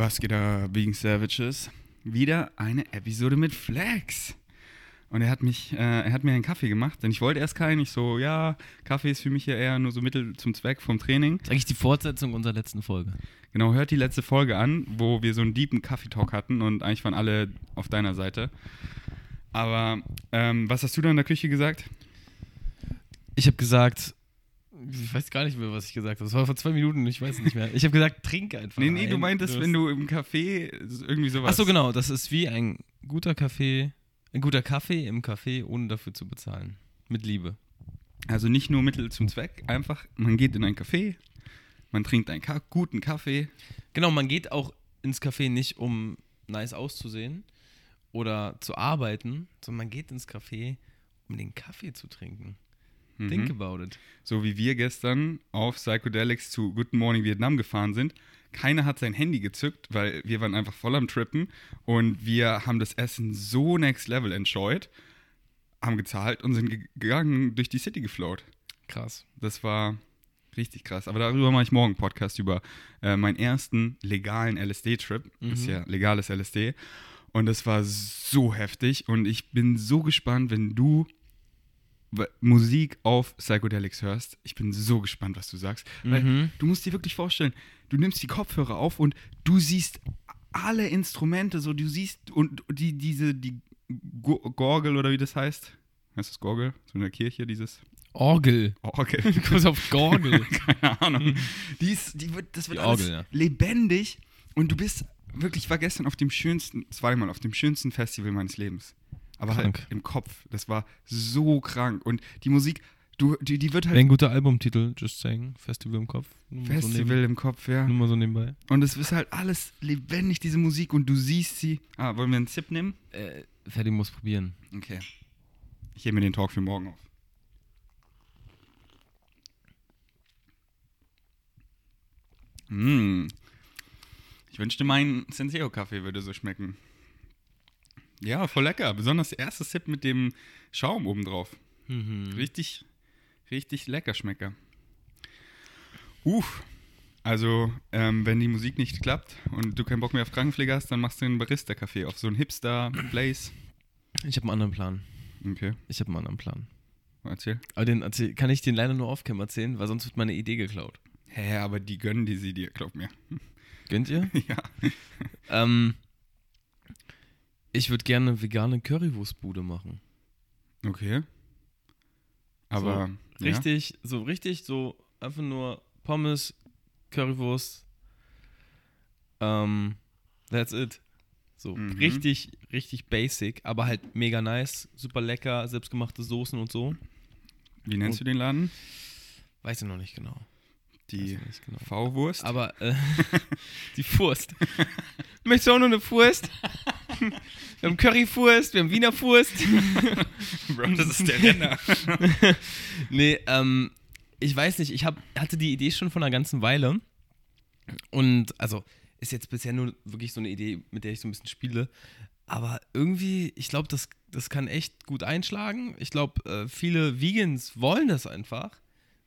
Was geht da, Vegan Savages? Wieder eine Episode mit Flex. Und er hat mich, äh, er hat mir einen Kaffee gemacht, denn ich wollte erst keinen. Ich so, ja, Kaffee ist für mich ja eher nur so Mittel zum Zweck vom Training. Das ist eigentlich die Fortsetzung unserer letzten Folge. Genau, hört die letzte Folge an, wo wir so einen deepen Kaffee-Talk hatten und eigentlich waren alle auf deiner Seite. Aber ähm, was hast du da in der Küche gesagt? Ich habe gesagt, ich weiß gar nicht mehr, was ich gesagt habe. Das war vor zwei Minuten, ich weiß es nicht mehr. Ich habe gesagt, trink einfach. Nee, nee, du ein. meintest, hast- wenn du im Café irgendwie sowas. Ach so, genau. Das ist wie ein guter Kaffee, ein guter Kaffee im Café, ohne dafür zu bezahlen. Mit Liebe. Also nicht nur Mittel zum Zweck, einfach, man geht in ein Café, man trinkt einen Ka guten Kaffee. Genau, man geht auch ins Café nicht, um nice auszusehen oder zu arbeiten, sondern man geht ins Café, um den Kaffee zu trinken. Think Mhm. about it. So wie wir gestern auf Psychedelics zu Good Morning Vietnam gefahren sind. Keiner hat sein Handy gezückt, weil wir waren einfach voll am Trippen und wir haben das Essen so next level enjoyed, haben gezahlt und sind ge- gegangen, durch die City geflowt. Krass. Das war richtig krass. Aber darüber mache ich morgen einen Podcast über äh, meinen ersten legalen LSD-Trip. Ist Mhm. ja legales LSD. Und das war so heftig. Und ich bin so gespannt, wenn du Musik auf Psychedelics hörst. Ich bin so gespannt, was du sagst. Weil Mhm. du musst dir wirklich vorstellen, du nimmst die Kopfhörer auf und du siehst alle Instrumente, so du siehst und die, diese, die Go- Gorgel oder wie das heißt. Heißt das Gorgel? So in der Kirche, dieses Orgel. Orgel. Du kommst auf Gorgel. Keine Ahnung. Die ist, die wird, das wird Die alles Orgel, ja. lebendig und du bist wirklich, ich war gestern auf dem schönsten, zweimal auf dem schönsten Festival meines Lebens. Aber Krank. halt im Kopf. Das war so krank. Und die Musik, du, die, die wird halt Wäre ein guter Albumtitel, just saying. Festival im Kopf. Nur Festival im Kopf, ja. So nur mal so nebenbei. Und es ist halt alles lebendig, diese Musik, und du siehst sie. Ah, wollen wir einen Zip nehmen? Äh, Ferdi muss probieren. Okay. Ich hebe mir den Talk für morgen auf. Mm. Ich wünschte, mein Senseo-Kaffee würde so schmecken. Ja, voll lecker. Besonders der erste Sip mit dem Schaum obendrauf. Mhm. Richtig, richtig lecker Schmecker. Uff. Also, ähm, wenn die Musik nicht klappt und du keinen Bock mehr auf Krankenpflege hast, dann machst du einen Barista-Kaffee auf so einen Hipster-Blaze. Ich habe einen anderen Plan. Okay, Ich habe einen anderen Plan. erzähl. Aber den erzähl, kann ich den leider nur off-cam erzählen, weil sonst wird meine Idee geklaut. Hä, aber die gönnen die sie dir, glaub mir. Gönnt ihr? ja. ähm, ich würde gerne eine vegane Currywurstbude machen. Okay. Aber. ja. Richtig, so richtig, so einfach nur Pommes, Currywurst. Ähm, that's it. So Mhm. richtig, richtig basic, aber halt mega nice, super lecker, selbstgemachte Soßen und so. Wie nennst du den Laden? Weiß ich noch nicht genau. Die nicht genau. V-Wurst? Aber äh, die Furst. Möchtest du auch noch eine Furst? Wir haben Currywurst, wir haben Wiener Furst. Bro, das ist der Renner. nee, ähm, ich weiß nicht, ich hab, hatte die Idee schon von einer ganzen Weile. Und also ist jetzt bisher nur wirklich so eine Idee, mit der ich so ein bisschen spiele. Aber irgendwie, ich glaube, das, das kann echt gut einschlagen. Ich glaube, äh, viele Vegans wollen das einfach.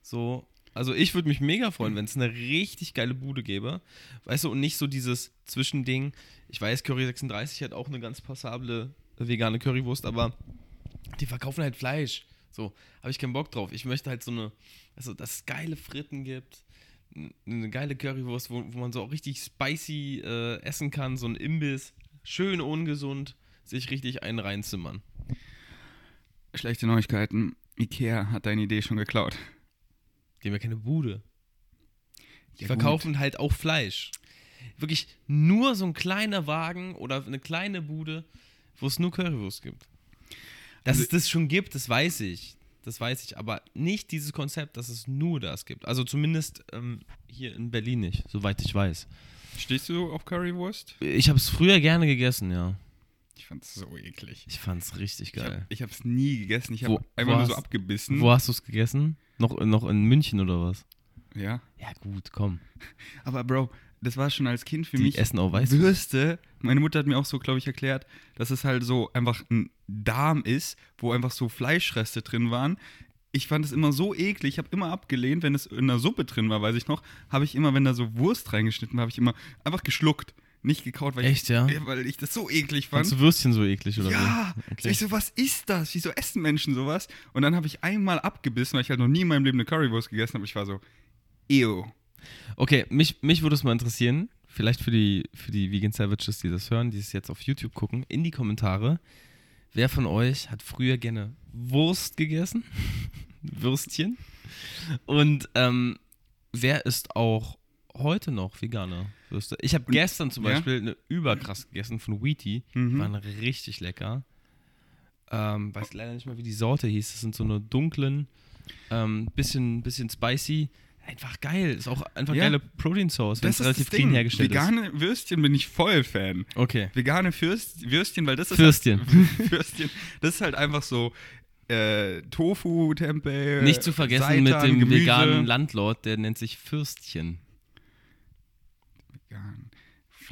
So, also ich würde mich mega freuen, wenn es eine richtig geile Bude gäbe. Weißt du, und nicht so dieses Zwischending. Ich weiß, Curry 36 hat auch eine ganz passable vegane Currywurst, aber die verkaufen halt Fleisch. So, habe ich keinen Bock drauf. Ich möchte halt so eine, also dass es geile Fritten gibt, eine geile Currywurst, wo, wo man so auch richtig spicy äh, essen kann, so ein Imbiss, schön ungesund, sich richtig einen reinzimmern. Schlechte Neuigkeiten. Ikea hat deine Idee schon geklaut. Die haben ja keine Bude. Die Ja, verkaufen halt auch Fleisch. Wirklich nur so ein kleiner Wagen oder eine kleine Bude, wo es nur Currywurst gibt. Dass Also- es das schon gibt, das weiß ich. Das weiß ich, aber nicht dieses Konzept, dass es nur das gibt. Also zumindest ähm, hier in Berlin nicht, soweit ich weiß. Stehst du auf Currywurst? Ich habe es früher gerne gegessen, ja. Ich fand's so eklig. Ich fand es richtig Ich, hab, geil. ich hab's nie gegessen. Ich habe einfach nur so abgebissen. Wo hast du es gegessen? Noch, noch in München oder was? Ja. Ja, gut, komm. Aber Bro, das war schon als Kind für Die mich essen auch Weißwurst. Würste. Meine Mutter hat mir auch so, glaube ich, erklärt, dass es halt so einfach ein Darm ist, wo einfach so Fleischreste drin waren. Ich fand es immer so eklig. Ich habe immer abgelehnt, wenn es in der Suppe drin war, weiß ich noch, habe ich immer, wenn da so Wurst reingeschnitten war, habe ich immer einfach geschluckt. Nicht gekaut, weil, Echt, ich, ja? weil ich das so eklig fand. Fandst du Würstchen so eklig oder ja, so ich so, was ist das? Wieso essen Menschen sowas? Und dann habe ich einmal abgebissen, weil ich halt noch nie in meinem Leben eine Currywurst gegessen habe. Ich war so, ew. Okay, mich, mich würde es mal interessieren, vielleicht für die, für die Vegan Savages, die das hören, die es jetzt auf YouTube gucken, in die Kommentare. Wer von euch hat früher gerne Wurst gegessen? Würstchen. Und ähm, wer ist auch heute noch veganer Würste? Ich habe gestern zum ja? Beispiel eine überkrass gegessen von Wheaty. Die Mhm. waren richtig lecker. Ähm, weiß leider nicht mehr, wie die Sorte hieß. Das sind so eine dunklen, ähm, bisschen, bisschen spicy. Einfach geil. Ist auch einfach Ja. geile Protein Source, wenn es ist relativ clean hergestellt Vegane Würstchen bin ich voll Fan. ist. Okay. Vegane Fürst, Würstchen, weil das ist Fürstchen. Halt, Würstchen. Das ist halt einfach so äh, Tofu, Tempeh. Nicht zu vergessen Seitan, mit dem Gemüse. veganen Landlord, der nennt sich Fürstchen.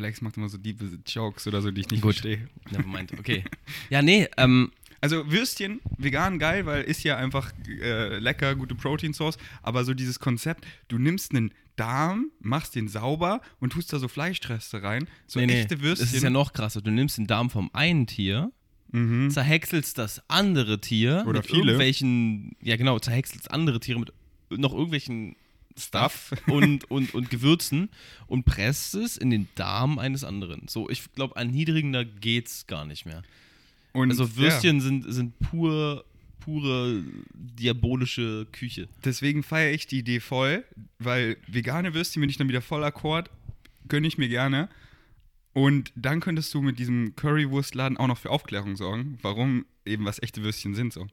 Flex macht immer so diebe Jokes oder so, die ich nicht Gut. verstehe. Nevermind, okay. Ja, nee, ähm, Also Würstchen, vegan geil, weil ist ja einfach äh, lecker, gute Protein Source. Aber so dieses Konzept, du nimmst einen Darm, machst den sauber und tust da so Fleischreste rein. So nee, nee, echte Würstchen. das ist ja noch krasser. Du nimmst den Darm vom einen Tier, mhm. zerhäckselst das andere Tier Oder mit viele. irgendwelchen, ja genau, zerhäckselst andere Tiere mit noch irgendwelchen Stuff. und, und, und Gewürzen und presst es in den Darm eines anderen. So, ich glaube, erniedrigender geht's gar nicht mehr. Und, Also ja, Würstchen sind, sind pur, pure diabolische Küche. deswegen feiere ich die Idee voll, weil vegane Würstchen bin ich dann wieder voll akkord, gönne ich mir gerne. Und dann könntest du mit diesem Currywurstladen auch noch für Aufklärung sorgen, warum eben was echte Würstchen sind so.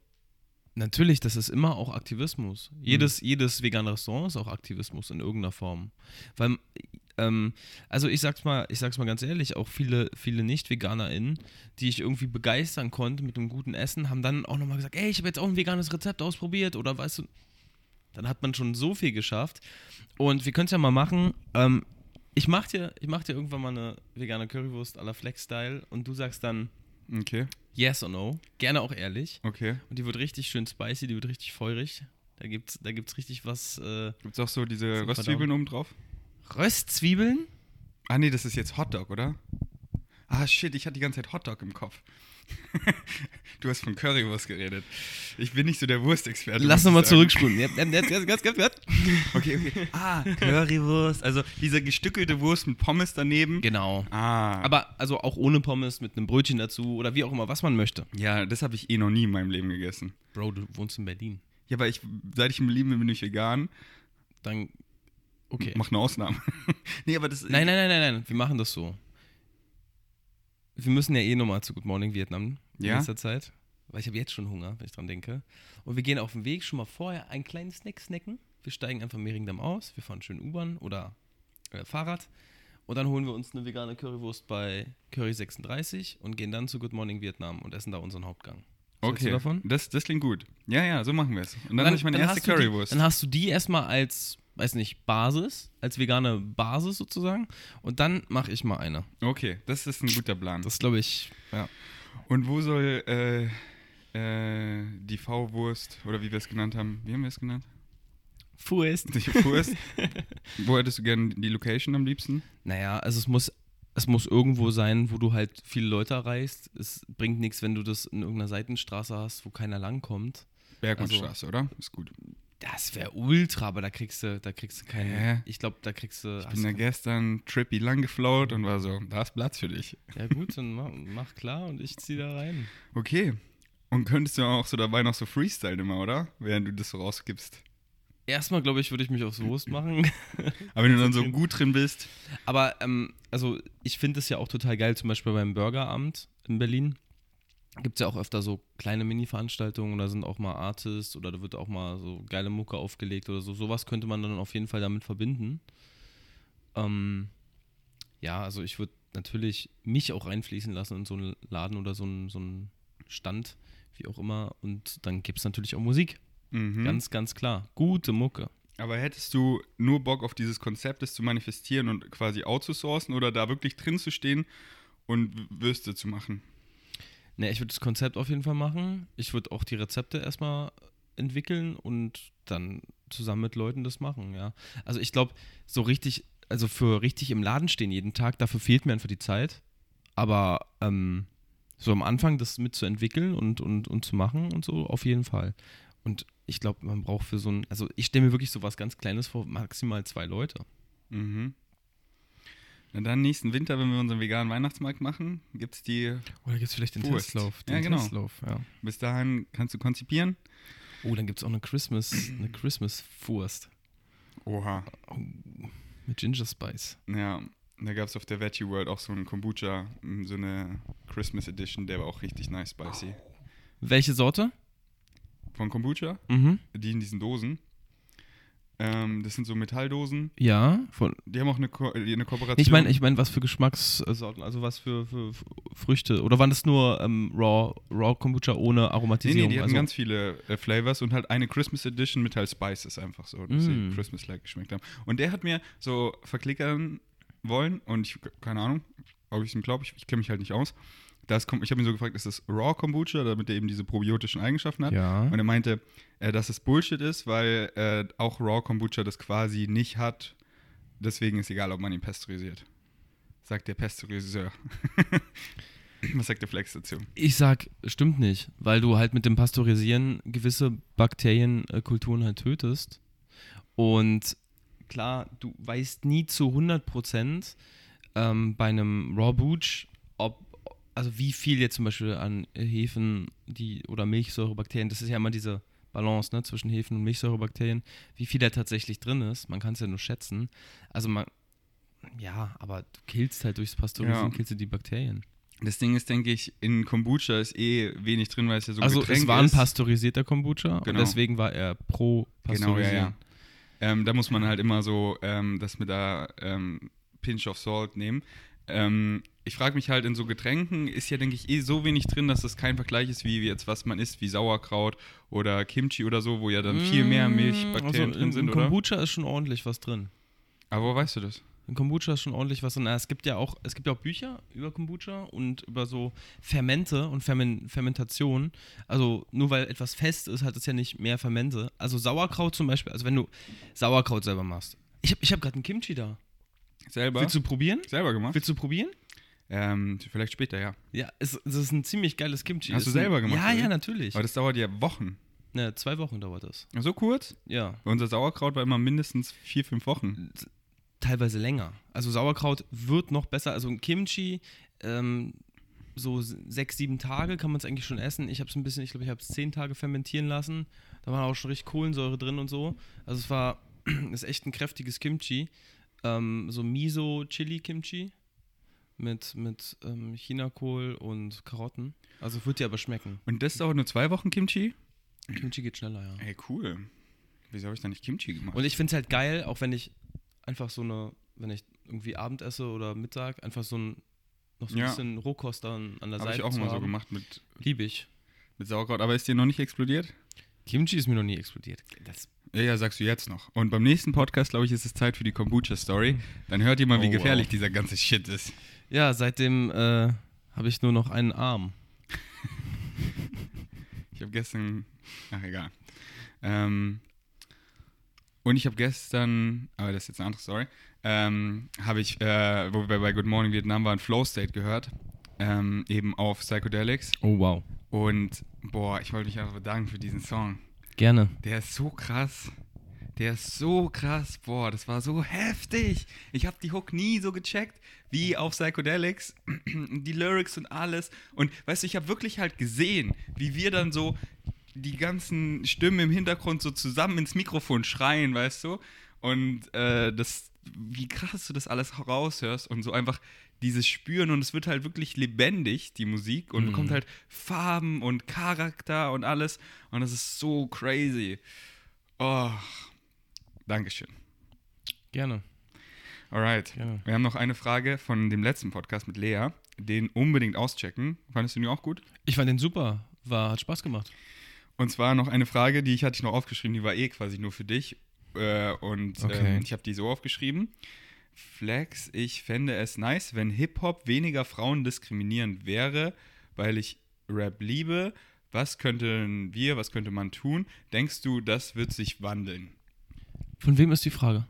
Natürlich, das ist immer auch Aktivismus. Mhm. Jedes, jedes vegane Restaurant ist auch Aktivismus in irgendeiner Form. Weil, ähm, also ich sag's mal, ich sag's mal ganz ehrlich, auch viele, viele Nicht-VeganerInnen, die ich irgendwie begeistern konnte mit einem guten Essen, haben dann auch nochmal gesagt, ey, ich habe jetzt auch ein veganes Rezept ausprobiert oder weißt du, dann hat man schon so viel geschafft. Und wir können es ja mal machen. Ähm, ich mach dir, ich mach dir irgendwann mal eine vegane Currywurst à la Flex-Style und du sagst dann Okay, yes or no. Gerne auch ehrlich. okay. Und die wird richtig schön spicy, die wird richtig feurig. Da gibt's, da gibt's richtig was. Äh, Gibt es auch so diese Röstzwiebeln oben drauf? Röstzwiebeln? Ah nee, das ist jetzt Hotdog, oder? Ah shit, ich hatte die ganze Zeit Hotdog im Kopf. du hast von Currywurst geredet. Ich bin nicht so der Wurstexperte. Lass nochmal zurückspulen. Okay, okay. Ah, Currywurst. Also diese gestückelte Wurst mit Pommes daneben. Genau. Ah. Aber also auch ohne Pommes, mit einem Brötchen dazu oder wie auch immer, was man möchte. ja, das habe ich eh noch nie in meinem Leben gegessen. Bro, du wohnst in Berlin. Ja, aber ich, seit ich im Leben bin, bin ich vegan. Dann. Okay. Mach eine Ausnahme. nee, aber das Nein, nein, nein, nein, nein. Wir machen das so. Wir müssen ja eh nochmal zu Good Morning Vietnam in Ja? nächster Zeit. Weil ich habe jetzt schon Hunger, wenn ich dran denke. Und wir gehen auf dem Weg schon mal vorher einen kleinen Snack snacken. Wir steigen einfach Mehringdamm aus, wir fahren schön U-Bahn oder äh, Fahrrad. Und dann holen wir uns eine vegane Currywurst bei Curry 36 und gehen dann zu Good Morning Vietnam und essen da unseren Hauptgang. Was Okay, davon? Das, das klingt gut. Ja, ja, so machen wir es. Und dann, habe ich meine erste Currywurst. Die, dann hast du die erstmal als, weiß nicht, Basis, als vegane Basis sozusagen. Und dann mache ich mal eine. okay, das ist ein guter Plan. Das glaube ich, ja. Und wo soll äh, äh, die V-Wurst, oder wie wir es genannt haben, wie haben wir es genannt? Furst. Die Wurst. wo hättest du gerne die Location am liebsten? Naja, also es muss, es muss irgendwo sein, wo du halt viele Leute erreichst. Es bringt nichts, wenn du das in irgendeiner Seitenstraße hast, wo keiner langkommt. Bergmannstraße, oder? Ist gut. Das wäre ultra, aber da kriegst du, da kriegst du keinen. Hä? Ich glaube, da kriegst du. Ich bin da du- gestern trippy lang geflowt und war so, da ist Platz für dich. ja gut, dann mach, mach klar und ich zieh da rein. Okay. Und könntest du auch so dabei noch so Freestyle immer, oder? Während du das so rausgibst. Erstmal, glaube ich, würde ich mich aufs Wurst machen. Aber wenn du dann so gut drin bist. Aber ähm, also ich finde es ja auch total geil, zum Beispiel beim Burgeramt in Berlin. Gibt es ja auch öfter so kleine Mini-Veranstaltungen oder sind auch mal Artists oder da wird auch mal so geile Mucke aufgelegt oder so. Sowas könnte man dann auf jeden Fall damit verbinden. Ähm, ja, also ich würde natürlich mich auch reinfließen lassen in so einen Laden oder so einen, so einen Stand, wie auch immer. Und dann gibt es natürlich auch Musik. Mhm. Ganz, ganz klar. Gute Mucke. Aber hättest du nur Bock auf dieses Konzept, das zu manifestieren und quasi outzusourcen oder da wirklich drin zu stehen und Würste zu machen? Ne, ich würde das Konzept auf jeden Fall machen. Ich würde auch die Rezepte erstmal entwickeln und dann zusammen mit Leuten das machen, ja. Also ich glaube, so richtig also für richtig im Laden stehen jeden Tag, dafür fehlt mir einfach die Zeit. Aber ähm, so am Anfang das mitzuentwickeln und, und, und zu machen und so, auf jeden Fall. Und ich glaube, man braucht für so ein, also ich stelle mir wirklich so was ganz Kleines vor, maximal zwei Leute. Mhm. Na dann nächsten Winter, wenn wir unseren veganen Weihnachtsmarkt machen, gibt es die. Oder gibt es vielleicht den Wurst. Testlauf? Den Ja, genau. Testlauf, ja. Bis dahin kannst du konzipieren. Oh, dann gibt es auch eine Christmas, eine Christmas-Wurst Oha. mit Ginger Spice. Ja, da gab es auf der Veggie World auch so einen Kombucha, m, so eine Christmas Edition, der war auch richtig nice spicy. Welche Sorte? Von Kombucha, Mhm. die in diesen Dosen. Ähm, das sind so Metalldosen. Ja, von, Die haben auch eine, Ko eine Kooperation. ich meine, ich mein, was für Geschmackssorten, also was für, für, für Früchte. Oder waren das nur ähm, Raw, Raw Kombucha ohne Nee, Aromatisierung? nee, die hatten also, ganz viele äh, Flavors und halt eine Christmas Edition mit halt Spices einfach so, dass Mm. sie Christmas-like geschmeckt haben. Und der hat mir so verklickern wollen und ich, keine Ahnung, ob ich es ihm glaube, ich, ich kenne mich halt nicht aus. Das kommt, ich habe ihn so gefragt, ist das Raw Kombucha, damit er eben diese probiotischen Eigenschaften hat? ja. Und er meinte, äh, dass es Bullshit ist, weil äh, auch Raw Kombucha das quasi nicht hat. Deswegen ist egal, ob man ihn pasteurisiert. Sagt der Pasteuriseur. Was sagt der Flex dazu? Ich sag, stimmt nicht, weil du halt mit dem Pasteurisieren gewisse Bakterienkulturen halt tötest. Und klar, du weißt nie zu 100% ähm, bei einem Raw Booch, ob, also wie viel jetzt zum Beispiel an Hefen die, oder Milchsäurebakterien, das ist ja immer diese Balance ne, zwischen Hefen und Milchsäurebakterien, wie viel da tatsächlich drin ist, man kann es ja nur schätzen. Also man, ja, aber du killst halt durchs Pasteurisieren, Ja. killst du die Bakterien. Das Ding ist, denke ich, in Kombucha ist eh wenig drin, weil es ja so also Getränk es war ein ist. pasteurisierter Kombucha Genau. und deswegen war er pro Genau, ja, Pasteurisieren. ja. Ähm, da muss man halt immer so ähm, das mit der ähm, Pinch of Salt nehmen. Ähm, ich frage mich halt, in so Getränken ist ja, denke ich, eh so wenig drin, dass das kein Vergleich ist, wie jetzt was man isst, wie Sauerkraut oder Kimchi oder so, wo ja dann viel mehr Milchbakterien also drin in, sind, in oder? Kombucha ist schon ordentlich was drin. Aber wo weißt du das? In Kombucha ist schon ordentlich was drin. Es gibt ja auch, es gibt ja auch Bücher über Kombucha und über so Fermente und Fermen Fermentation. Also nur weil etwas fest ist, hat es ja nicht mehr Fermente. Also Sauerkraut zum Beispiel, also wenn du Sauerkraut selber machst. Ich habe ich hab gerade ein Kimchi da. Selber? Willst du probieren? selber gemacht? Willst du probieren? Ähm, vielleicht später, ja. Ja, es, es ist ein ziemlich geiles Kimchi. Hast du selber gemacht, Ja, oder? ja, natürlich. Aber das dauert ja Wochen. Ne, zwei Wochen dauert das. So kurz? Ja. Unser Sauerkraut war immer mindestens vier, fünf Wochen. teilweise länger. Also Sauerkraut wird noch besser. Also ein Kimchi, ähm, so sechs, sieben Tage kann man es eigentlich schon essen. Ich habe es ein bisschen, ich glaube, ich habe es zehn Tage fermentieren lassen. Da war auch schon richtig Kohlensäure drin und so. Also es war, ist echt ein kräftiges Kimchi. Ähm, so Miso-Chili-Kimchi mit, mit ähm, Chinakohl und Karotten. Also wird dir aber schmecken. Und das dauert nur zwei Wochen Kimchi? Kimchi geht schneller, ja. Ey, cool. Wieso habe ich da nicht Kimchi gemacht? Und ich finde es halt geil, auch wenn ich einfach so eine, wenn ich irgendwie Abend esse oder Mittag, einfach so ein, noch so ein Ja. bisschen Rohkost dann an der Habe Seite ich auch immer so gemacht mit, Liebe ich. mit Sauerkraut. Aber ist dir noch nicht explodiert? Kimchi ist mir noch nie explodiert. Das, Ja, ja, sagst du jetzt noch. Und beim nächsten Podcast, glaube ich, ist es Zeit für die Kombucha-Story. Dann hört ihr mal, wie Oh, wow. gefährlich dieser ganze Shit ist. ja, seitdem äh, habe ich nur noch einen Arm. Ich habe gestern. Ach, egal. Ähm, und ich habe gestern, aber das ist jetzt eine andere Story, ähm, habe ich, äh, wo wir bei Good Morning Vietnam waren, Flow State gehört. Ähm, eben auf Psychedelics. Oh, wow. Und boah, ich wollte mich einfach bedanken für diesen Song. Gerne. Der ist so krass. Der ist so krass. Boah, das war so heftig. Ich habe die Hook nie so gecheckt wie auf Psychedelics. Die Lyrics und alles. Und weißt du, ich habe wirklich halt gesehen, wie wir dann so die ganzen Stimmen im Hintergrund so zusammen ins Mikrofon schreien, weißt du? Und äh, das, wie krass du das alles raushörst und so einfach dieses Spüren und es wird halt wirklich lebendig, die Musik, und Mhm. bekommt halt Farben und Charakter und alles. Und das ist so crazy. Oh, Dankeschön. Gerne. Alright. Gerne. Wir haben noch eine Frage von dem letzten Podcast mit Lea. Den unbedingt auschecken. Fandest du den auch gut? Ich fand den super. War, hat Spaß gemacht. Und zwar noch eine Frage, die ich hatte ich noch aufgeschrieben, die war eh quasi nur für dich. Äh, und Okay. ähm, ich habe die so aufgeschrieben. Flex, ich fände es nice, wenn Hip-Hop weniger Frauen diskriminierend wäre, weil ich Rap liebe. Was könnten wir, was könnte man tun? Denkst du, das wird sich wandeln? Von wem ist die Frage?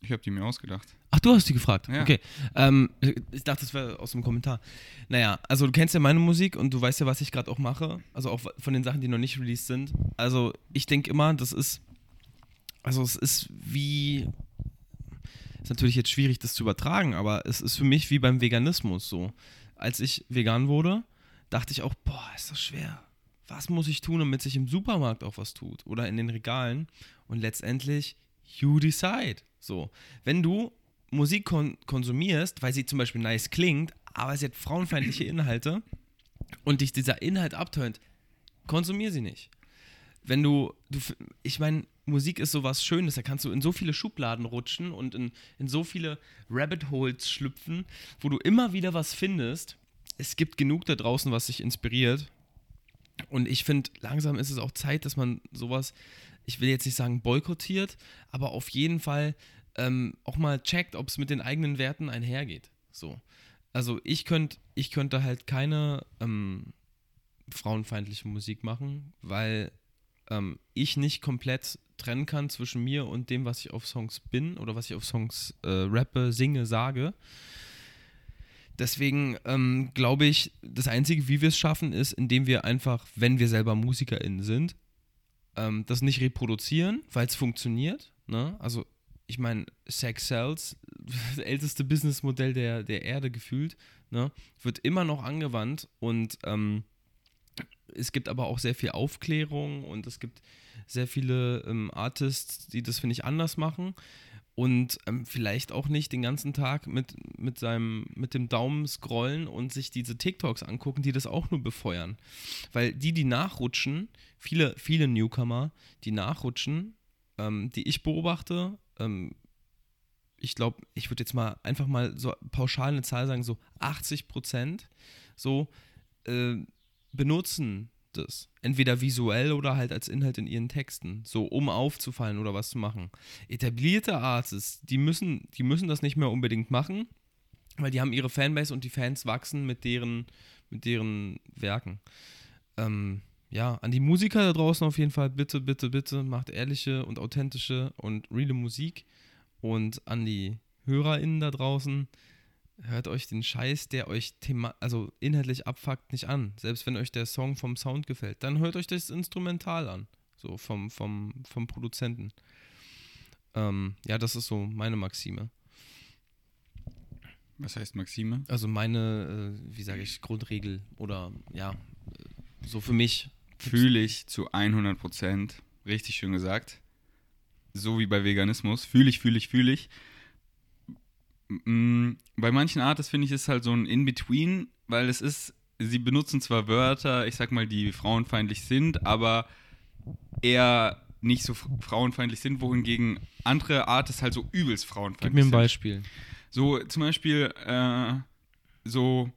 Ich habe die mir ausgedacht. Ach, du hast die gefragt. Ja. Okay. Ähm, ich dachte, das wäre aus dem Kommentar. Naja, also du kennst ja meine Musik und du weißt ja, was ich gerade auch mache. Also auch von den Sachen, die noch nicht released sind. Also ich denke immer, das ist. Also es ist wie. Ist natürlich jetzt schwierig, das zu übertragen, aber es ist für mich wie beim Veganismus so. Als ich vegan wurde, dachte ich auch, boah, ist das schwer. Was muss ich tun, damit sich im Supermarkt auch was tut? Oder in den Regalen? Und letztendlich, you decide. So. Wenn du Musik kon konsumierst, weil sie zum Beispiel nice klingt, aber sie hat frauenfeindliche Inhalte und dich dieser Inhalt abtönt, konsumier sie nicht. Wenn du, du ich meine, Musik ist sowas Schönes, da kannst du in so viele Schubladen rutschen und in, in so viele Rabbit Holes schlüpfen, wo du immer wieder was findest. Es gibt genug da draußen, was dich inspiriert. Und ich finde, langsam ist es auch Zeit, dass man sowas, ich will jetzt nicht sagen boykottiert, aber auf jeden Fall ähm, auch mal checkt, ob es mit den eigenen Werten einhergeht. So. Also ich könnte ich könnte halt keine ähm, frauenfeindliche Musik machen, weil ähm, ich nicht komplett trennen kann zwischen mir und dem, was ich auf Songs bin oder was ich auf Songs äh, rappe, singe, sage. Deswegen ähm, glaube ich, das Einzige, wie wir es schaffen, ist, indem wir einfach, wenn wir selber MusikerInnen sind, ähm, das nicht reproduzieren, weil es funktioniert. Ne? Also, ich meine, Sex Sells, das älteste Businessmodell der, der Erde gefühlt, ne? wird immer noch angewandt und ähm, es gibt aber auch sehr viel Aufklärung und es gibt sehr viele ähm, Artists, die das, finde ich, anders machen und ähm, vielleicht auch nicht den ganzen Tag mit, mit, seinem, mit dem Daumen scrollen und sich diese TikToks angucken, die das auch nur befeuern. Weil die, die nachrutschen, viele, viele Newcomer, die nachrutschen, ähm, die ich beobachte, ähm, ich glaube, ich würde jetzt mal einfach mal so pauschal eine Zahl sagen, so 80 Prozent so äh, benutzen das. Entweder visuell oder halt als Inhalt in ihren Texten. So, um aufzufallen oder was zu machen. Etablierte Artists, die müssen, die müssen das nicht mehr unbedingt machen, weil die haben ihre Fanbase und die Fans wachsen mit deren, mit deren Werken. Ähm, ja, an die Musiker da draußen auf jeden Fall, bitte, bitte, bitte, macht ehrliche und authentische und reale Musik. Und an die HörerInnen da draußen, hört euch den Scheiß, der euch thema also inhaltlich abfuckt, nicht an. Selbst wenn euch der Song vom Sound gefällt, dann hört euch das Instrumental an. So vom, vom, vom Produzenten. Ähm, ja, das ist so meine Maxime. Was heißt Maxime? Also meine, äh, wie sage ich, Grundregel oder ja, so für mich. Fühle ich zu 100 Prozent. Richtig schön gesagt. So wie bei Veganismus. Fühle ich, fühle ich, fühle ich. Mm, bei manchen Artists finde ich es halt so ein In-Between, weil es ist, sie benutzen zwar Wörter, ich sag mal, die frauenfeindlich sind, aber eher nicht so frauenfeindlich sind, wohingegen andere Artists halt so übelst frauenfeindlich sind. Gib mir ein Beispiel. So zum Beispiel äh, so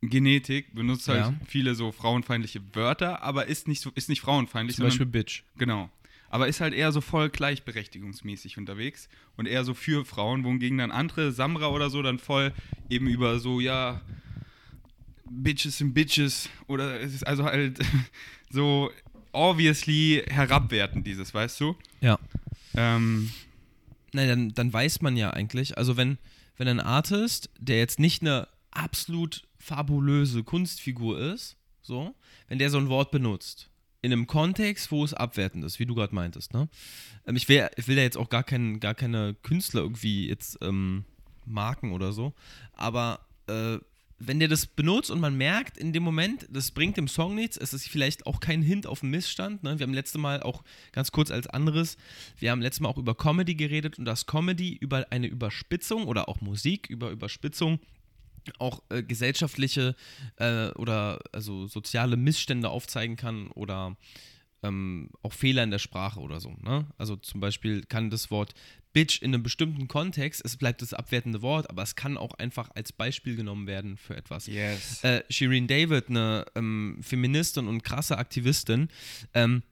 Genetik benutzt halt Ja. viele so frauenfeindliche Wörter, aber ist nicht so ist nicht frauenfeindlich, Zum Beispiel Bitch. Genau. Aber ist halt eher so voll gleichberechtigungsmäßig unterwegs und eher so für Frauen, wohingegen dann andere, Samra oder so, dann voll eben über so, ja, Bitches sind Bitches oder es ist also halt so obviously herabwertend dieses, weißt du? Ja. Ähm, Nein, dann, dann weiß man ja eigentlich, also wenn, wenn ein Artist, der jetzt nicht eine absolut fabulöse Kunstfigur ist, so, wenn der so ein Wort benutzt, in einem Kontext, wo es abwertend ist, wie du gerade meintest, ne? Ähm, ich, will, ich will da jetzt auch gar, kein, gar keine Künstler irgendwie jetzt ähm, marken oder so, aber äh, wenn der das benutzt und man merkt in dem Moment, das bringt dem Song nichts, es ist vielleicht auch kein Hint auf einen Missstand. Ne? Wir haben letztes Mal auch ganz kurz als anderes, wir haben letztes Mal auch über Comedy geredet und dass Comedy über eine Überspitzung oder auch Musik über Überspitzung auch äh, gesellschaftliche äh, oder also soziale Missstände aufzeigen kann oder ähm, auch Fehler in der Sprache oder so. Ne? Also zum Beispiel kann das Wort Bitch in einem bestimmten Kontext, es bleibt das abwertende Wort, aber es kann auch einfach als Beispiel genommen werden für etwas. yes. Äh, Shireen David, eine ähm, Feministin und krasse Aktivistin, ähm,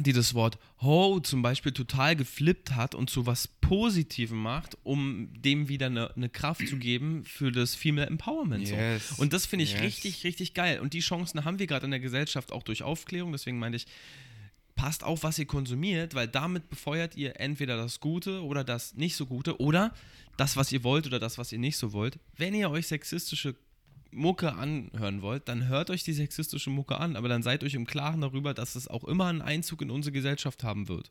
die das Wort Ho zum Beispiel total geflippt hat und zu was Positivem macht, um dem wieder eine, eine Kraft zu geben für das Female Empowerment. Yes. So. Und das finde ich Yes. richtig, richtig geil. Und die Chancen haben wir gerade in der Gesellschaft auch durch Aufklärung. Deswegen meinte ich, passt auf, was ihr konsumiert, weil damit befeuert ihr entweder das Gute oder das nicht so Gute oder das, was ihr wollt oder das, was ihr nicht so wollt. Wenn ihr euch sexistische Mucke anhören wollt, dann hört euch die sexistische Mucke an, aber dann seid euch im Klaren darüber, dass es auch immer einen Einzug in unsere Gesellschaft haben wird.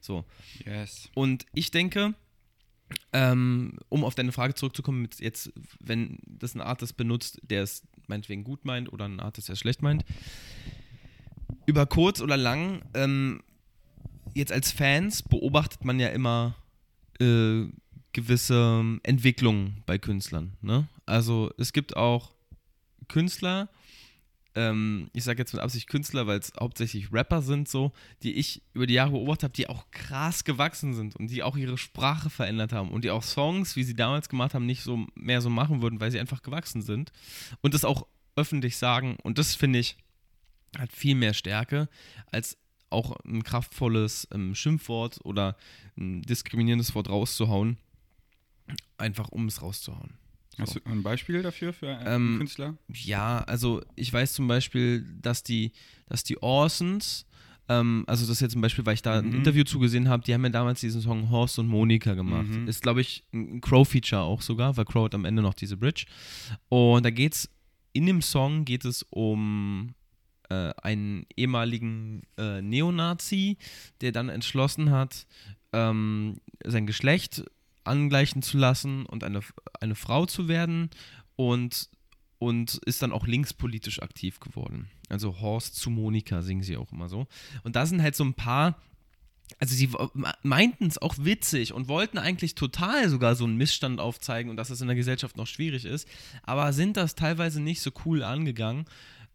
So. Yes. Und ich denke, ähm, um auf deine Frage zurückzukommen, jetzt, wenn das ein Artist benutzt, der es meinetwegen gut meint oder ein Artist, der es schlecht meint, über kurz oder lang, ähm, jetzt als Fans beobachtet man ja immer äh, gewisse Entwicklungen bei Künstlern. Ne? Also es gibt auch Künstler, ähm, ich sage jetzt mit Absicht Künstler, weil es hauptsächlich Rapper sind, so, die ich über die Jahre beobachtet habe, die auch krass gewachsen sind und die auch ihre Sprache verändert haben und die auch Songs, wie sie damals gemacht haben, nicht so mehr so machen würden, weil sie einfach gewachsen sind und das auch öffentlich sagen. Und das finde ich hat viel mehr Stärke als auch ein kraftvolles ähm, Schimpfwort oder ein diskriminierendes Wort rauszuhauen, einfach um es rauszuhauen. So. Hast du ein Beispiel dafür für einen ähm, Künstler? Ja, also ich weiß zum Beispiel, dass die, dass die Orsons, ähm, also das jetzt zum Beispiel, weil ich da mhm. ein Interview zugesehen habe, die haben ja damals diesen Song Horst und Monika gemacht. Mhm. Ist, glaube ich, ein Crow-Feature auch sogar, weil Crow hat am Ende noch diese Bridge. Und da geht's, in dem Song geht es um äh, einen ehemaligen äh, Neonazi, der dann entschlossen hat, ähm, sein Geschlecht angleichen zu lassen und eine, eine Frau zu werden und, und ist dann auch linkspolitisch aktiv geworden. Also Horst zu Monika singen sie auch immer so. Und da sind halt so ein paar also sie meinten es auch witzig und wollten eigentlich total sogar so einen Missstand aufzeigen und dass es in der Gesellschaft noch schwierig ist, aber sind das teilweise nicht so cool angegangen.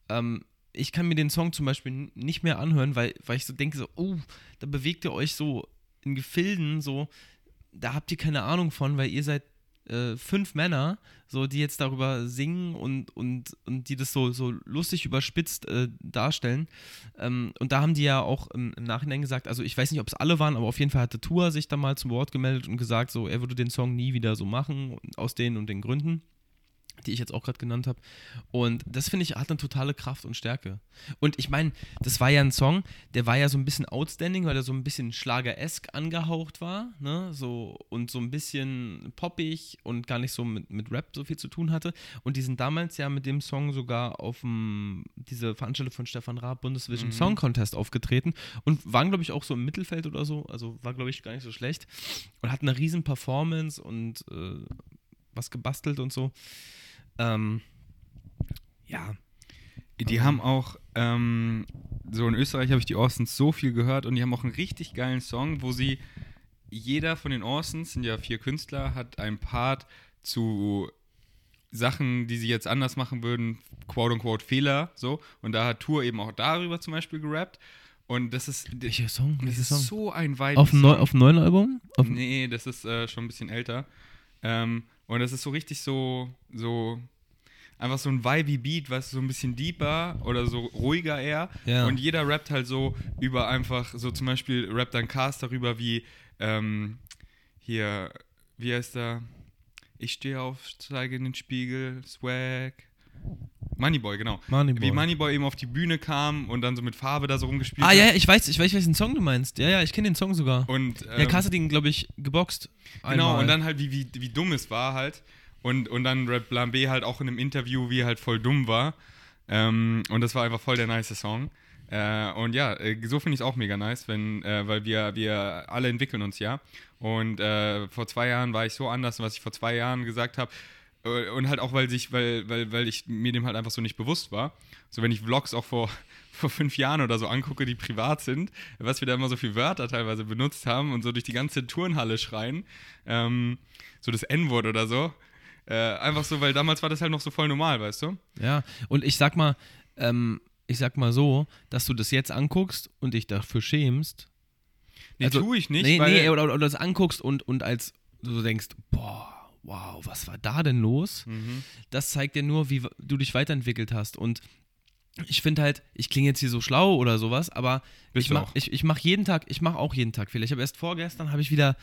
Ähm, ich kann mir den Song zum Beispiel nicht mehr anhören, weil, weil ich so denke, so, oh, da bewegt ihr euch so in Gefilden, so, da habt ihr keine Ahnung von, weil ihr seid äh, fünf Männer, so, die jetzt darüber singen und, und, und die das so, so lustig überspitzt äh, darstellen. Ähm, und da haben die ja auch im, im, Nachhinein gesagt, also ich weiß nicht, ob es alle waren, aber auf jeden Fall hatte Tour sich da mal zum Wort gemeldet und gesagt, so, er würde den Song nie wieder so machen, aus den und den Gründen die ich jetzt auch gerade genannt habe. Und das finde ich hat eine totale Kraft und Stärke. Und ich meine, das war ja ein Song, der war ja so ein bisschen outstanding, weil er so ein bisschen Schlager-esk angehaucht war, ne? So und so ein bisschen poppig und gar nicht so mit, mit Rap so viel zu tun hatte. Und die sind damals ja mit dem Song sogar auf dem, diese Veranstaltung von Stefan Raab Bundesvision mhm. Song Contest aufgetreten und waren, glaube ich, auch so im Mittelfeld oder so. Also war, glaube ich, gar nicht so schlecht. Und hatten eine riesen Performance und äh, was gebastelt und so. Ähm, ja. Die haben auch, ähm, so in Österreich habe ich die Orsons so viel gehört und die haben auch einen richtig geilen Song, wo sie, jeder von den Orsons, sind ja vier Künstler, hat einen Part zu Sachen, die sie jetzt anders machen würden, quote unquote Fehler, so. Und da hat Tour eben auch darüber zum Beispiel gerappt. Und das ist, Welcher Song? das ist Song? so ein weit. Auf, neu, auf dem neuen Album? Auf nee, das ist äh, schon ein bisschen älter. Ähm, und das ist so richtig so, so einfach so ein vibey Beat, was so ein bisschen deeper oder so ruhiger eher. Ja. Und jeder rappt halt so über einfach, so zum Beispiel rappt dann Cast darüber wie, ähm, hier, wie heißt er? Ich stehe auf, zeige in den Spiegel, Swag. Moneyboy, genau. Moneyboy. Wie Moneyboy eben auf die Bühne kam und dann so mit Farbe da so rumgespielt ah, hat. Ah ja, ich weiß, ich weiß, welchen Song du meinst. Ja, ja, ich kenne den Song sogar. Und, ähm, ja, Kass hat ihn, glaube ich, geboxt. Genau, einmal. und dann halt, wie, wie, wie dumm es war halt. Und, und dann Rap Plan B halt auch in einem Interview, wie er halt voll dumm war. Ähm, und das war einfach voll der nice Song. Äh, und ja, äh, so finde ich es auch mega nice, wenn, äh, weil wir, wir alle entwickeln uns ja. Und äh, vor zwei Jahren war ich so anders, was ich vor zwei Jahren gesagt habe. Äh, und halt auch, weil sich, weil, weil, weil ich mir dem halt einfach so nicht bewusst war. So, wenn ich Vlogs auch vor, vor fünf Jahren oder so angucke, die privat sind, was wir da immer so viele Wörter teilweise benutzt haben und so durch die ganze Turnhalle schreien, ähm, so das N-Wort oder so. Äh, einfach so, weil damals war das halt noch so voll normal, weißt du? Ja, und ich sag mal, ähm, ich sag mal so, dass du das jetzt anguckst und dich dafür schämst. Nee, also, tue ich nicht. Nee, nee oder, oder das anguckst und, und als du so denkst, boah, wow, was war da denn los? Mhm. Das zeigt dir nur, wie du dich weiterentwickelt hast. Und ich finde halt, ich klinge jetzt hier so schlau oder sowas, aber Bist ich mache ich, ich mach jeden Tag, ich mache auch jeden Tag Fehler. Ich habe erst vorgestern, habe ich wieder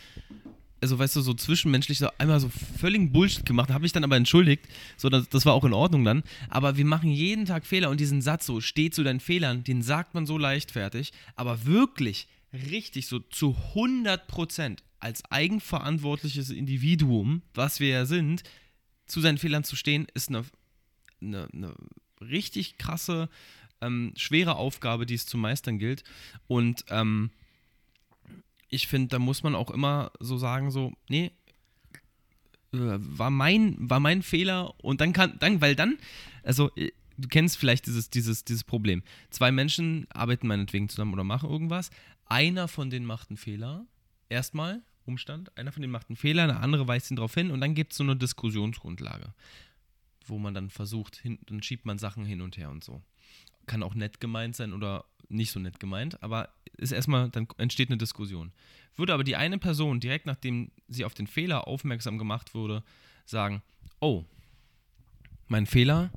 also weißt du, so zwischenmenschlich so einmal so völligen Bullshit gemacht, habe ich dann aber entschuldigt. So, das, das war auch in Ordnung dann. Aber wir machen jeden Tag Fehler und diesen Satz so, steh zu deinen Fehlern, den sagt man so leichtfertig. Aber wirklich, richtig so zu 100 Prozent als eigenverantwortliches Individuum, was wir ja sind, zu seinen Fehlern zu stehen, ist eine, eine, eine richtig krasse, ähm, schwere Aufgabe, die es zu meistern gilt. Und ähm, ich finde, da muss man auch immer so sagen, so, nee, äh, war mein, war mein Fehler und dann kann, dann, weil dann, also äh, du kennst vielleicht dieses, dieses, dieses Problem. Zwei Menschen arbeiten meinetwegen zusammen oder machen irgendwas. Einer von denen macht einen Fehler. Erstmal, Umstand, einer von denen macht einen Fehler, der andere weist ihn darauf hin und dann gibt es so eine Diskussionsgrundlage, wo man dann versucht, hin, dann schiebt man Sachen hin und her und so. Kann auch nett gemeint sein oder nicht so nett gemeint, aber ist erstmal, dann entsteht eine Diskussion. Würde aber die eine Person direkt nachdem sie auf den Fehler aufmerksam gemacht wurde, sagen, oh, mein Fehler,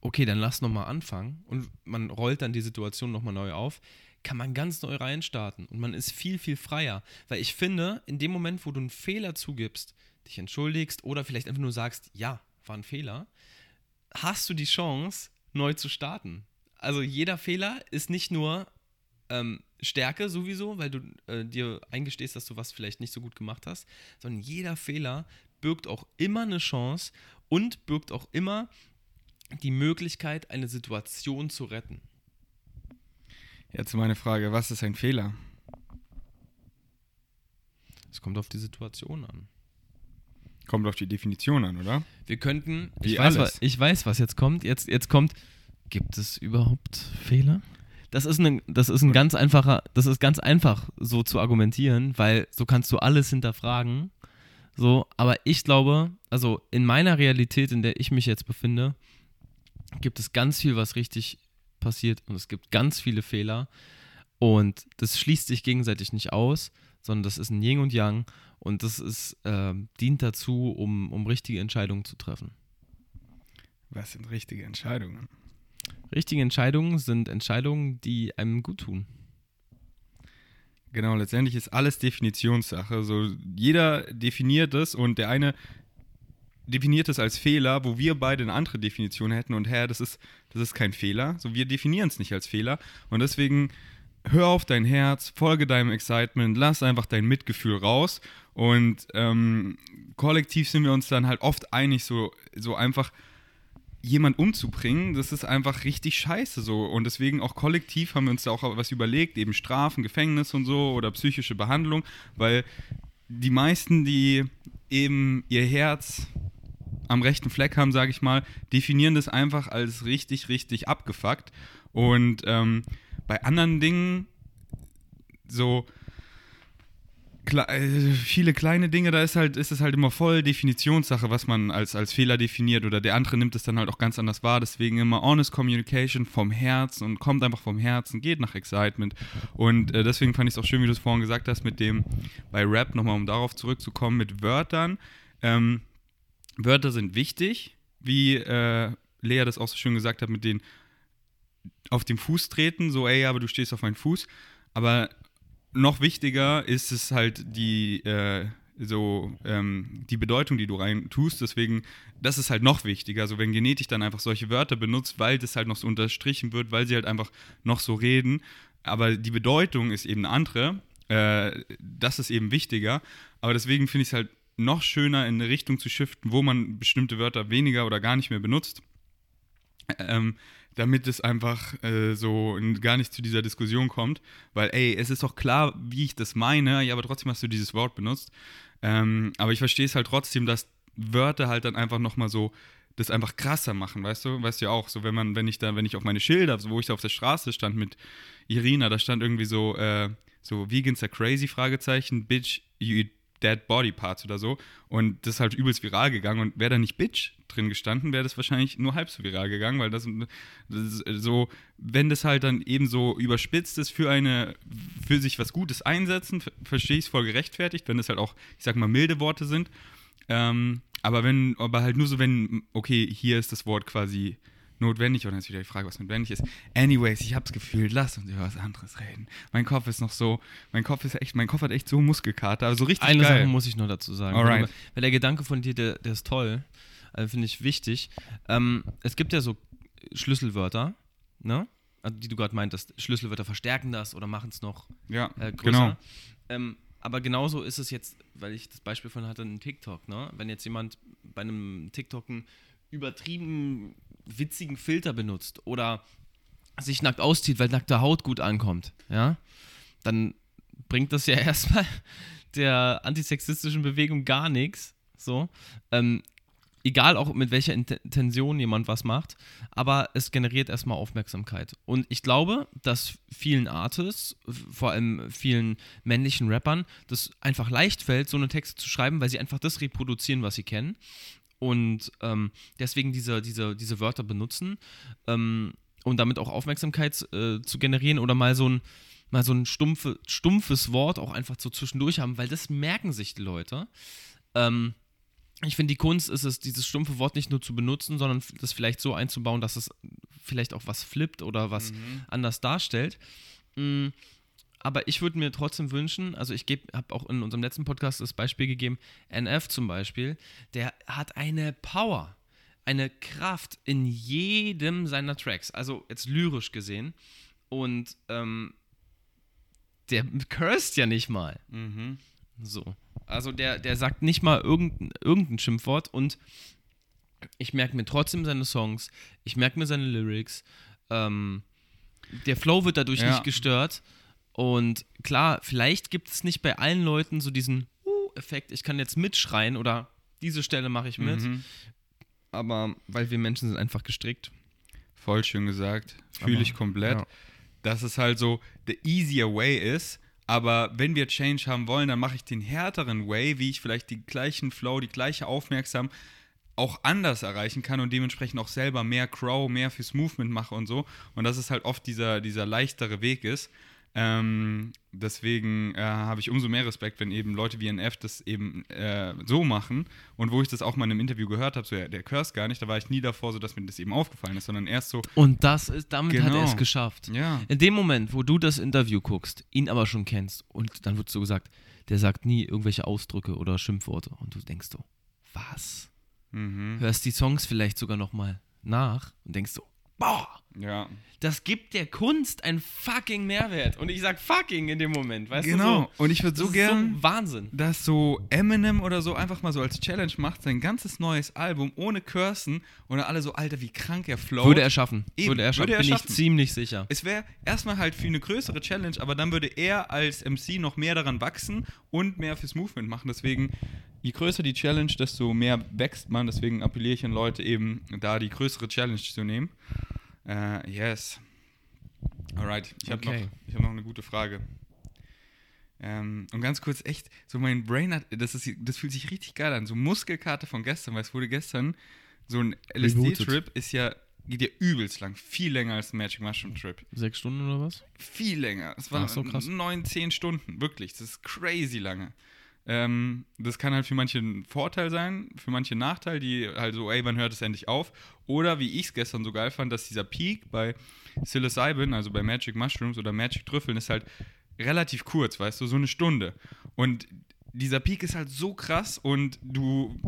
okay, dann lass nochmal anfangen und man rollt dann die Situation nochmal neu auf, kann man ganz neu reinstarten und man ist viel, viel freier. Weil ich finde, in dem Moment, wo du einen Fehler zugibst, dich entschuldigst oder vielleicht einfach nur sagst, ja, war ein Fehler, hast du die Chance, neu zu starten. Also jeder Fehler ist nicht nur ähm, Stärke sowieso, weil du äh, dir eingestehst, dass du was vielleicht nicht so gut gemacht hast, sondern jeder Fehler birgt auch immer eine Chance und birgt auch immer die Möglichkeit, eine Situation zu retten. Jetzt meine Frage, was ist ein Fehler? Es kommt auf die Situation an. Kommt auf die Definition an, oder? Wir könnten, Wie ich weiß, alles. was, ich weiß, was jetzt kommt. Jetzt, jetzt kommt, gibt es überhaupt Fehler? Das ist, ein, das ist ein ganz einfacher, das ist ganz einfach so zu argumentieren, weil so kannst du alles hinterfragen. So, aber ich glaube, also in meiner Realität, in der ich mich jetzt befinde, gibt es ganz viel, was richtig passiert und es gibt ganz viele Fehler und das schließt sich gegenseitig nicht aus, sondern das ist ein Yin und Yang und das ist, äh, dient dazu, um, um richtige Entscheidungen zu treffen. Was sind richtige Entscheidungen? Richtige Entscheidungen sind Entscheidungen, die einem gut tun. Genau, letztendlich ist alles Definitionssache. So, jeder definiert es und der eine definiert es als Fehler, wo wir beide eine andere Definition hätten und Herr, das ist, das ist kein Fehler. So, wir definieren es nicht als Fehler und deswegen hör auf dein Herz, folge deinem Excitement, lass einfach dein Mitgefühl raus und ähm, kollektiv sind wir uns dann halt oft einig, so, so einfach jemand umzubringen, das ist einfach richtig scheiße so. Und deswegen auch kollektiv haben wir uns da auch was überlegt, eben Strafen, Gefängnis und so oder psychische Behandlung, weil die meisten, die eben ihr Herz am rechten Fleck haben, sage ich mal, definieren das einfach als richtig, richtig abgefuckt. Und ähm, bei anderen Dingen, so kle äh, viele kleine Dinge, da ist halt, ist es halt immer voll Definitionssache, was man als, als Fehler definiert oder der andere nimmt es dann halt auch ganz anders wahr. Deswegen immer honest communication vom Herzen und kommt einfach vom Herzen, geht nach Excitement. Und äh, deswegen fand ich es auch schön, wie du es vorhin gesagt hast, mit dem bei Rap, nochmal um darauf zurückzukommen, mit Wörtern. Ähm, Wörter sind wichtig, wie äh, Lea das auch so schön gesagt hat, mit den auf dem Fuß treten, so, ey, aber du stehst auf meinem Fuß. Aber noch wichtiger ist es halt die, äh, so, ähm, die Bedeutung, die du rein tust. Deswegen, das ist halt noch wichtiger. Also, wenn Genetik dann einfach solche Wörter benutzt, weil das halt noch so unterstrichen wird, weil sie halt einfach noch so reden. Aber die Bedeutung ist eben eine andere. Äh, das ist eben wichtiger. Aber deswegen finde ich es halt noch schöner, in eine Richtung zu shiften, wo man bestimmte Wörter weniger oder gar nicht mehr benutzt. Ähm, damit es einfach äh, so gar nicht zu dieser Diskussion kommt. Weil, ey, es ist doch klar, wie ich das meine, ja, aber trotzdem hast du dieses Wort benutzt. Ähm, aber ich verstehe es halt trotzdem, dass Wörter halt dann einfach nochmal so das einfach krasser machen, weißt du? Weißt du ja auch, so wenn man, wenn ich da, wenn ich auf meine Schilder, wo ich da auf der Straße stand mit Irina, da stand irgendwie so, äh, so Vegans are crazy, Fragezeichen, Bitch, you eat dead body parts oder so. Und das ist halt übelst viral gegangen. Und wäre da nicht Bitch drin gestanden, wäre das wahrscheinlich nur halb so viral gegangen, weil das, das ist so, wenn das halt dann eben so überspitzt ist für eine, für sich was Gutes einsetzen, verstehe ich es voll gerechtfertigt, wenn das halt auch, ich sag mal, milde Worte sind. Ähm, aber wenn, aber halt nur so, wenn, okay, hier ist das Wort quasi notwendig oder ist wieder die Frage, was notwendig ist. Anyways, ich habe das Gefühl, lass uns über was anderes reden. Mein Kopf ist noch so, mein Kopf ist echt, mein Kopf hat echt so Muskelkater, also richtig Eine geil. Sache muss ich noch dazu sagen. Alright. Weil, der Gedanke von dir, der, der ist toll. Also finde ich wichtig. Ähm, es gibt ja so Schlüsselwörter, ne? Also, die du gerade meintest. Schlüsselwörter verstärken das oder machen es noch ja, äh, größer. genau. Ähm, aber genauso ist es jetzt, weil ich das Beispiel von hatte, in TikTok, ne? Wenn jetzt jemand bei einem TikTok einen übertrieben witzigen Filter benutzt oder sich nackt auszieht, weil nackte Haut gut ankommt, ja, dann bringt das ja erstmal der antisexistischen Bewegung gar nichts. So. Ähm, egal auch mit welcher Int- Intention jemand was macht, aber es generiert erstmal Aufmerksamkeit. Und ich glaube, dass vielen Artists, vor allem vielen männlichen Rappern, das einfach leicht fällt, so eine Texte zu schreiben, weil sie einfach das reproduzieren, was sie kennen. Und ähm, deswegen diese, diese, diese Wörter benutzen, ähm, um damit auch Aufmerksamkeit äh, zu generieren oder mal so ein, mal so ein stumpfe, stumpfes Wort auch einfach so zwischendurch haben, weil das merken sich die Leute. Ähm, ich finde, die Kunst ist es, dieses stumpfe Wort nicht nur zu benutzen, sondern das vielleicht so einzubauen, dass es vielleicht auch was flippt oder was anders darstellt. Mm, Aber ich würde mir trotzdem wünschen, also ich habe auch in unserem letzten Podcast das Beispiel gegeben, NF zum Beispiel, der hat eine Power, eine Kraft in jedem seiner Tracks, also jetzt lyrisch gesehen. Und ähm, der cursed ja nicht mal. Mhm. So. Also der, der sagt nicht mal irgendein, irgendein Schimpfwort und ich merke mir trotzdem seine Songs, ich merke mir seine Lyrics. Ähm, der Flow wird dadurch Ja. nicht gestört. Und klar, vielleicht gibt es nicht bei allen Leuten so diesen Uh-Effekt, ich kann jetzt mitschreien oder diese Stelle mache ich mit. Mhm. Aber weil wir Menschen sind einfach gestrickt. Voll schön gesagt. Fühle ich komplett. ja. Dass es halt so the easier way ist. Aber wenn wir Change haben wollen, dann mache ich den härteren Way, wie ich vielleicht die gleichen Flow, die gleiche Aufmerksam auch anders erreichen kann und dementsprechend auch selber mehr Crow, mehr fürs Movement mache und so. Und dass es halt oft dieser, dieser leichtere Weg ist. Ähm, deswegen äh, habe ich umso mehr Respekt, wenn eben Leute wie NF das eben äh, so machen. Und wo ich das auch mal in einem Interview gehört habe, so ja, der curse gar nicht, da war ich nie davor so, dass mir das eben aufgefallen ist, sondern erst so, Und das ist, damit hat er Genau. es geschafft. ja, In dem Moment, wo du das Interview guckst, ihn aber schon kennst und dann wird so gesagt, der sagt nie irgendwelche Ausdrücke oder Schimpfworte und du denkst so, was? mhm. Hörst die Songs vielleicht sogar nochmal nach und denkst so, boah, ja. das gibt der Kunst einen fucking Mehrwert. Und ich sag fucking in dem Moment, weißt Genau. du so? Und ich würde so gern, so Wahnsinn. dass so Eminem oder so einfach mal so als Challenge macht, sein ganzes neues Album ohne Cursen und alle so, Alter, wie krank er flowt. Würde er schaffen. Eben, würde er schaffen, würde er bin schaffen. ich ziemlich sicher. es wäre erstmal halt für eine größere Challenge, aber dann würde er als MC noch mehr daran wachsen und mehr fürs Movement machen. Deswegen, je größer die Challenge, desto mehr wächst man. Deswegen appelliere ich an Leute eben, da die größere Challenge zu nehmen. Äh, yes. Alright, ich habe Okay. noch, ich hab noch eine gute Frage. Ähm, und ganz kurz, echt, so mein Brain hat, das, ist, das fühlt sich richtig geil an. So Muskelkarte von gestern, weil es wurde gestern, so ein LSD-Trip ist ja, geht ja übelst lang, viel länger als ein Magic Mushroom Trip. Sechs Stunden oder was? Viel länger. Es waren so, krass. neun, zehn Stunden, wirklich. Das ist crazy lange. Ähm, das kann halt für manche ein Vorteil sein, für manche ein Nachteil, die halt so, ey, wann hört es endlich auf? Oder wie ich es gestern so geil fand, dass dieser Peak bei Psilocybin, also bei Magic Mushrooms oder Magic Trüffeln, ist halt relativ kurz, weißt du, so eine Stunde. Und dieser Peak ist halt so krass und du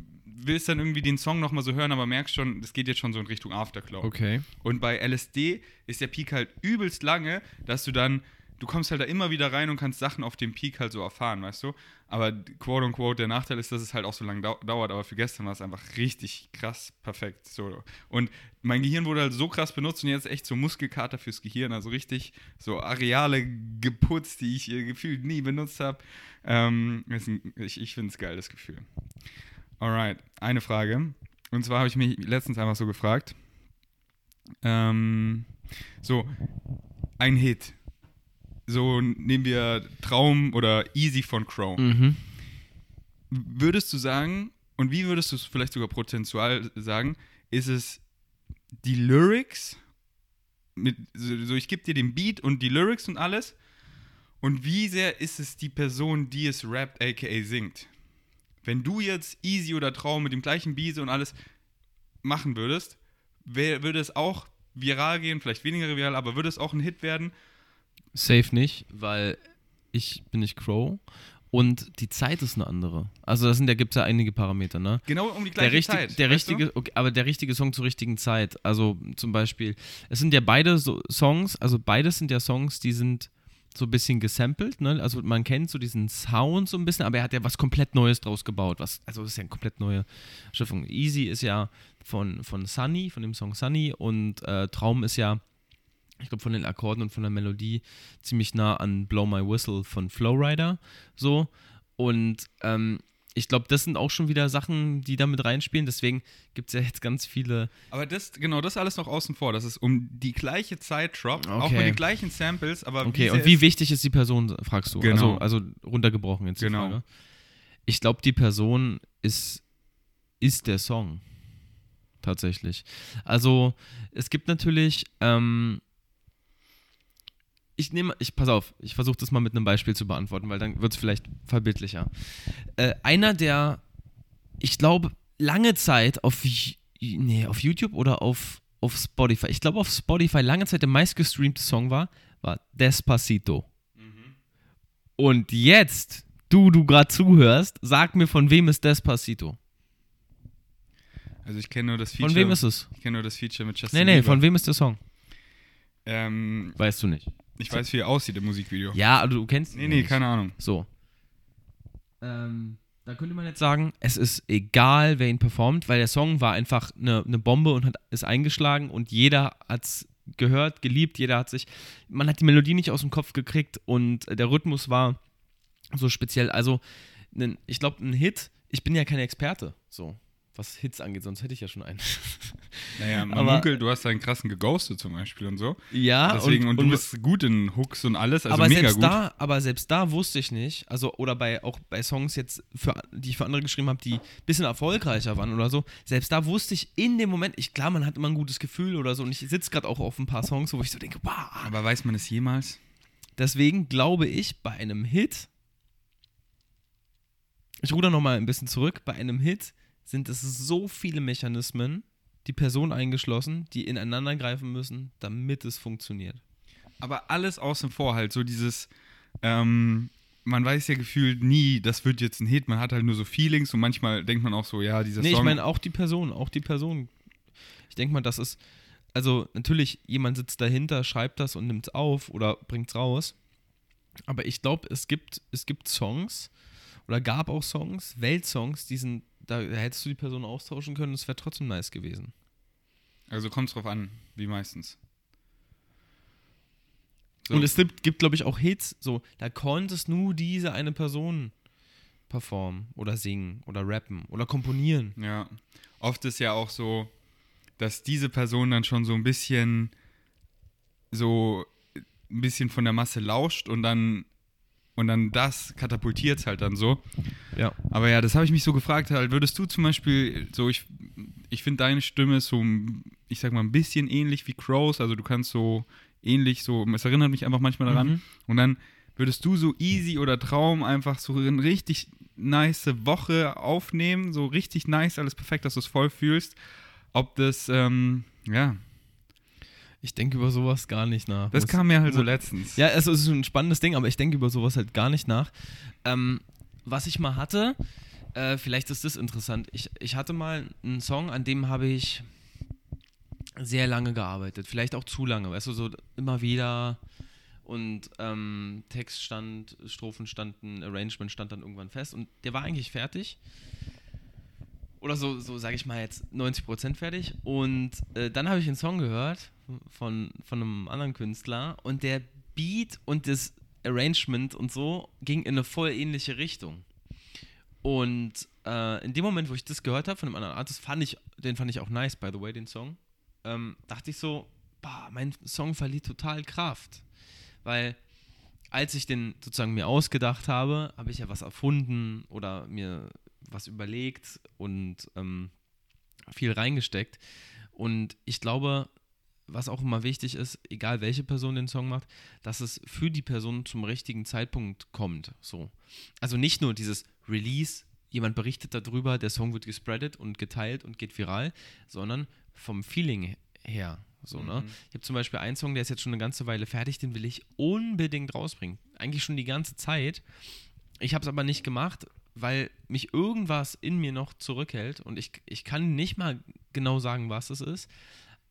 willst dann irgendwie den Song nochmal so hören, aber merkst schon, es geht jetzt schon so in Richtung Aftercloud. Okay. Und bei LSD ist der Peak halt übelst lange, dass du dann, du kommst halt da immer wieder rein und kannst Sachen auf dem Peak halt so erfahren, weißt du? Aber quote unquote, der Nachteil ist, dass es halt auch so lange dau dauert, aber für gestern war es einfach richtig krass perfekt. So. Und mein Gehirn wurde halt so krass benutzt und jetzt echt so Muskelkater fürs Gehirn, also richtig so Areale geputzt, die ich äh, gefühlt nie benutzt habe. Ähm, ich ich finde es geil, das Gefühl. Alright, eine Frage. Und zwar habe ich mich letztens einfach so gefragt, ähm, so, ein Hit. So nehmen wir Traum oder Easy von Crow. Mhm. Würdest du sagen, und wie würdest du es vielleicht sogar prozentual sagen, ist es die Lyrics, mit, so so ich gebe dir den Beat und die Lyrics und alles, und wie sehr ist es die Person, die es rappt, aka singt? Wenn du jetzt Easy oder Traum mit dem gleichen Beat und alles machen würdest, wär, würde es auch viral gehen, vielleicht weniger viral, aber würde es auch ein Hit werden? Safe nicht, weil ich bin nicht Crow und die Zeit ist eine andere. Also das sind, da gibt es ja einige Parameter, ne? Genau um die gleiche der richtig, Zeit. Der richtige, okay, aber der richtige Song zur richtigen Zeit. Also zum Beispiel, es sind ja beide so Songs, also beides sind ja Songs, die sind so ein bisschen gesampelt, ne? Also man kennt so diesen Sound so ein bisschen, aber er hat ja was komplett Neues draus gebaut. Was, also das ist ja eine komplett neue Schiffung. Easy ist ja von, von Sunny, von dem Song Sunny und äh, Traum ist ja, ich glaube, von den Akkorden und von der Melodie ziemlich nah an Blow My Whistle von Flowrider. So. Und ähm, ich glaube, das sind auch schon wieder Sachen, die da mit reinspielen. Deswegen gibt es ja jetzt ganz viele. Aber das, genau, das alles noch außen vor, dass es um die gleiche Zeit droppt, auch Okay. mit den gleichen Samples, aber Okay, und wie wichtig ist die Person, fragst du? Genau. Also, also runtergebrochen jetzt die Genau. Frage. Ich glaube, die Person ist, ist der Song. Tatsächlich. Also, es gibt natürlich. Ähm, ich nehme, ich pass auf, ich versuche das mal mit einem Beispiel zu beantworten, weil dann wird es vielleicht verbildlicher. Äh, einer der, ich glaube, lange Zeit auf, nee, auf YouTube oder auf, auf Spotify, ich glaube auf Spotify lange Zeit der meistgestreamte Song war, war Despacito. Und jetzt, du, du gerade zuhörst, sag mir, von wem ist Despacito? Also ich kenne nur das Feature. Von wem ist es? Ich kenne nur das Feature mit Justin Nee, nee, Bieber. von wem ist der Song? Ähm, Weißt du nicht. Ich weiß, wie er aussieht im Musikvideo. Ja, aber du kennst ihn Nee, nee, nicht. keine Ahnung. So. Ähm, da könnte man jetzt sagen, es ist egal, wer ihn performt, weil der Song war einfach eine, eine Bombe und hat, ist eingeschlagen und jeder hat es gehört, geliebt, jeder hat sich, man hat die Melodie nicht aus dem Kopf gekriegt und der Rhythmus war so speziell. Also, ich glaube, ein Hit, ich bin ja kein Experte, so, was Hits angeht, sonst hätte ich ja schon einen. Naja, man Aber- munkelt, du hast einen krassen geghostet zum Beispiel und so. ja, Deswegen, und, du bist gut in Hooks und alles, also aber mega selbst gut. da, aber selbst da wusste ich nicht, also oder bei auch bei Songs jetzt für, die ich für andere geschrieben habe, die ein bisschen erfolgreicher waren oder so, selbst da wusste ich in dem Moment, ich klar, man hat immer ein gutes Gefühl oder so und ich sitze gerade auch auf ein paar Songs, wo ich so denke, wow. aber weiß man es jemals? Deswegen glaube ich, bei einem Hit, ich ruder nochmal ein bisschen zurück, bei einem Hit sind es so viele Mechanismen, die Person eingeschlossen, die ineinander greifen müssen, damit es funktioniert. Aber alles außen vor halt, so dieses, ähm, man weiß ja gefühlt nie, das wird jetzt ein Hit, man hat halt nur so Feelings und manchmal denkt man auch so, ja, dieser Nee, Song. ich meine auch die Person, auch die Person. Ich denke mal, das ist, also natürlich, jemand sitzt dahinter, schreibt das und nimmt es auf oder bringt es raus. Aber ich glaube, es gibt, es gibt Songs oder gab auch Songs, Weltsongs, die sind, da hättest du die Person austauschen können, das wäre trotzdem nice gewesen. also kommt drauf an, wie meistens. So. Und es gibt, gibt glaube ich, auch Hits, so, da konntest nur diese eine Person performen oder singen oder rappen oder komponieren. Ja, oft ist ja auch so, dass diese Person dann schon so ein bisschen so ein bisschen von der Masse lauscht und dann und dann das katapultiert halt dann so. Ja. Aber ja, das habe ich mich so gefragt, halt, würdest du zum Beispiel so, ich, ich finde deine Stimme so, ich sag mal, ein bisschen ähnlich wie Crows, also du kannst so ähnlich so, es erinnert mich einfach manchmal daran. Mhm. Und dann würdest du so easy oder Traum einfach so eine richtig nice Woche aufnehmen, so richtig nice, alles perfekt, dass du es voll fühlst. Ob das, ähm, ja, Ich denke über sowas gar nicht nach. das Muss- kam mir halt so letztens. Ja, es ist ein spannendes Ding, aber ich denke über sowas halt gar nicht nach. Ähm, was ich mal hatte, äh, vielleicht ist das interessant. Ich, ich hatte mal einen Song, an dem habe ich sehr lange gearbeitet. Vielleicht auch zu lange, weißt du, so immer wieder. Und ähm, Text stand, Strophen standen, Arrangement stand dann irgendwann fest. Und der war eigentlich fertig. Oder so, so sage ich mal jetzt 90% fertig. Und äh, dann habe ich einen Song gehört von, von einem anderen Künstler und der Beat und das Arrangement und so ging in eine voll ähnliche Richtung. Und äh, in dem Moment, wo ich das gehört habe von einem anderen Artist, fand ich, den fand ich auch nice, by the way, den Song, ähm, dachte ich so, boah, mein Song verliert total Kraft. Weil als ich den sozusagen mir ausgedacht habe, habe ich ja was erfunden oder mir was überlegt und ähm, viel reingesteckt. Und ich glaube, was auch immer wichtig ist, egal welche Person den Song macht, dass es für die Person zum richtigen Zeitpunkt kommt. So. Also nicht nur dieses Release, jemand berichtet darüber, der Song wird gespreadet und geteilt und geht viral, sondern vom Feeling her. So, ne? Mhm. Ich habe zum Beispiel einen Song, der ist jetzt schon eine ganze Weile fertig, den will ich unbedingt rausbringen. Eigentlich schon die ganze Zeit. Ich habe es aber nicht gemacht, weil mich irgendwas in mir noch zurückhält und ich, ich kann nicht mal genau sagen, was es ist.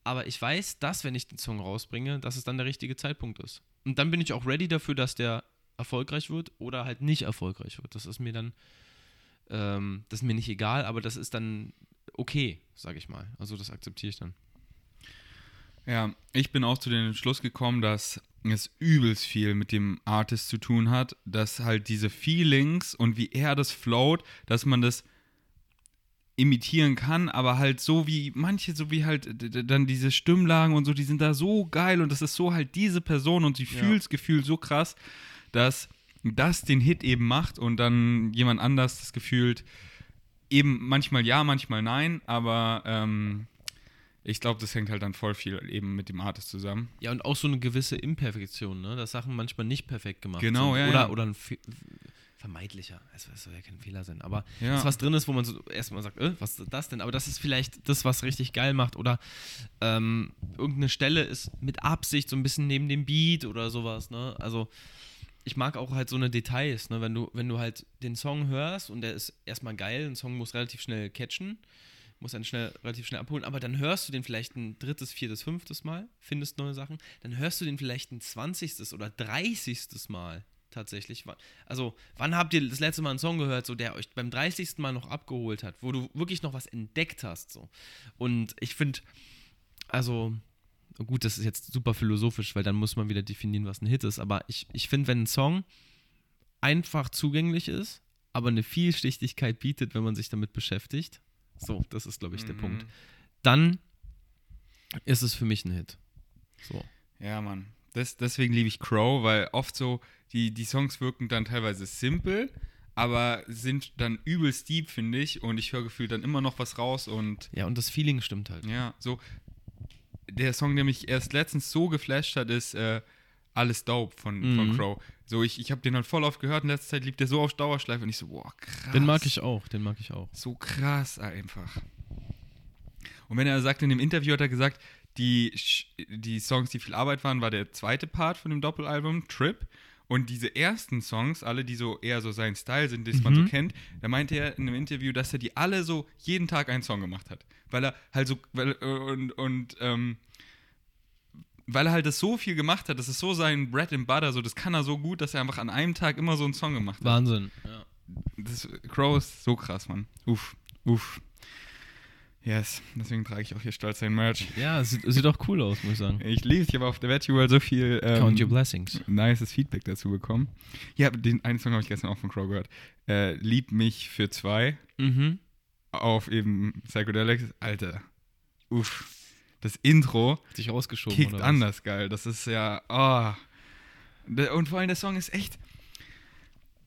Aber ich weiß, dass, wenn ich den Song rausbringe, dass es dann der richtige Zeitpunkt ist. Und dann bin ich auch ready dafür, dass der erfolgreich wird oder halt nicht erfolgreich wird. Das ist mir dann, ähm, das ist mir nicht egal, aber das ist dann okay, sage ich mal. Also das akzeptiere ich dann. Ja, ich bin auch zu dem Schluss gekommen, dass es übelst viel mit dem Artist zu tun hat, dass halt diese Feelings und wie er das float, dass man das imitieren kann, aber halt so wie manche, so wie halt dann diese Stimmlagen und so, die sind da so geil und das ist so halt diese Person und sie Ja. fühlt das Gefühl so krass, dass das den Hit eben macht und dann jemand anders das gefühlt eben manchmal ja, manchmal nein, aber ähm, ich glaube, das hängt halt dann voll viel eben mit dem Artist zusammen. Ja, und auch so eine gewisse Imperfektion, ne? dass Sachen manchmal nicht perfekt gemacht Genau, sind. ja, Oder, ja. oder ein Fe vermeidlicher. Es es soll ja kein Fehler sein. Aber Ja. dass was drin ist, wo man so erstmal sagt, äh, was ist das denn? Aber das ist vielleicht das, was richtig geil macht. Oder ähm, irgendeine Stelle ist mit Absicht so ein bisschen neben dem Beat oder sowas. Ne? Also ich mag auch halt so eine Details, ne? wenn, du, wenn du halt den Song hörst und der ist erstmal geil, ein Song muss relativ schnell catchen, muss einen schnell, relativ schnell abholen, aber dann hörst du den vielleicht ein drittes, viertes, fünftes Mal, findest neue Sachen, dann hörst du den vielleicht ein zwanzigstes oder dreißigstes Mal tatsächlich. Also, wann habt ihr das letzte Mal einen Song gehört, so der euch beim 30. Mal noch abgeholt hat, wo du wirklich noch was entdeckt hast, so. Und ich finde, also, gut, das ist jetzt super philosophisch, weil dann muss man wieder definieren, was ein Hit ist, aber ich, ich finde, wenn ein Song einfach zugänglich ist, aber eine Vielschichtigkeit bietet, wenn man sich damit beschäftigt, so, das ist, glaube ich, der Mhm. Punkt, dann ist es für mich ein Hit. So. Ja, Mann. Das, deswegen liebe ich Crow, weil oft so, die, die Songs wirken dann teilweise simpel, aber sind dann übelst deep, finde ich. Und ich höre gefühlt dann immer noch was raus und Ja, und das Feeling stimmt halt. ja, so. Der Song, der mich erst letztens so geflasht hat, ist äh, Alles Dope von, von Mhm. Crow. So, ich, ich habe den halt voll oft gehört in letzter Zeit, lief der so auf Dauerschleife und ich so, boah, krass. Den mag ich auch, den mag ich auch. So krass einfach. Und wenn er sagt, in dem Interview hat er gesagt, die, die Songs, die viel Arbeit waren, war der zweite Part von dem Doppelalbum, Trip. Und diese ersten Songs, alle, die so eher so sein Style sind, das man so Mhm. kennt, da meinte er in einem Interview, dass er die alle so jeden Tag einen Song gemacht hat. Weil er halt so, weil, und, und ähm, weil er halt das so viel gemacht hat, das ist so sein Bread and Butter, so das kann er so gut, dass er einfach an einem Tag immer so einen Song gemacht hat. Wahnsinn. Ja. Das, Crow ist so krass, Mann. Uff, uff. Yes, deswegen trage ich auch hier stolz sein Merch. Ja, sieht, sieht auch cool aus, muss ich sagen. Ich liebe es, ich habe auf der Virtual so viel ähm, Count your blessings. nices Feedback dazu bekommen. Ja, den einen Song habe ich gestern auch von Crow gehört. Äh, Lieb mich für zwei Mhm. auf eben Psychedelics. Alter, uff. Das Intro sich rausgeschoben. kickt oder was? anders geil. Das ist ja, oh. Und vor allem der Song ist echt.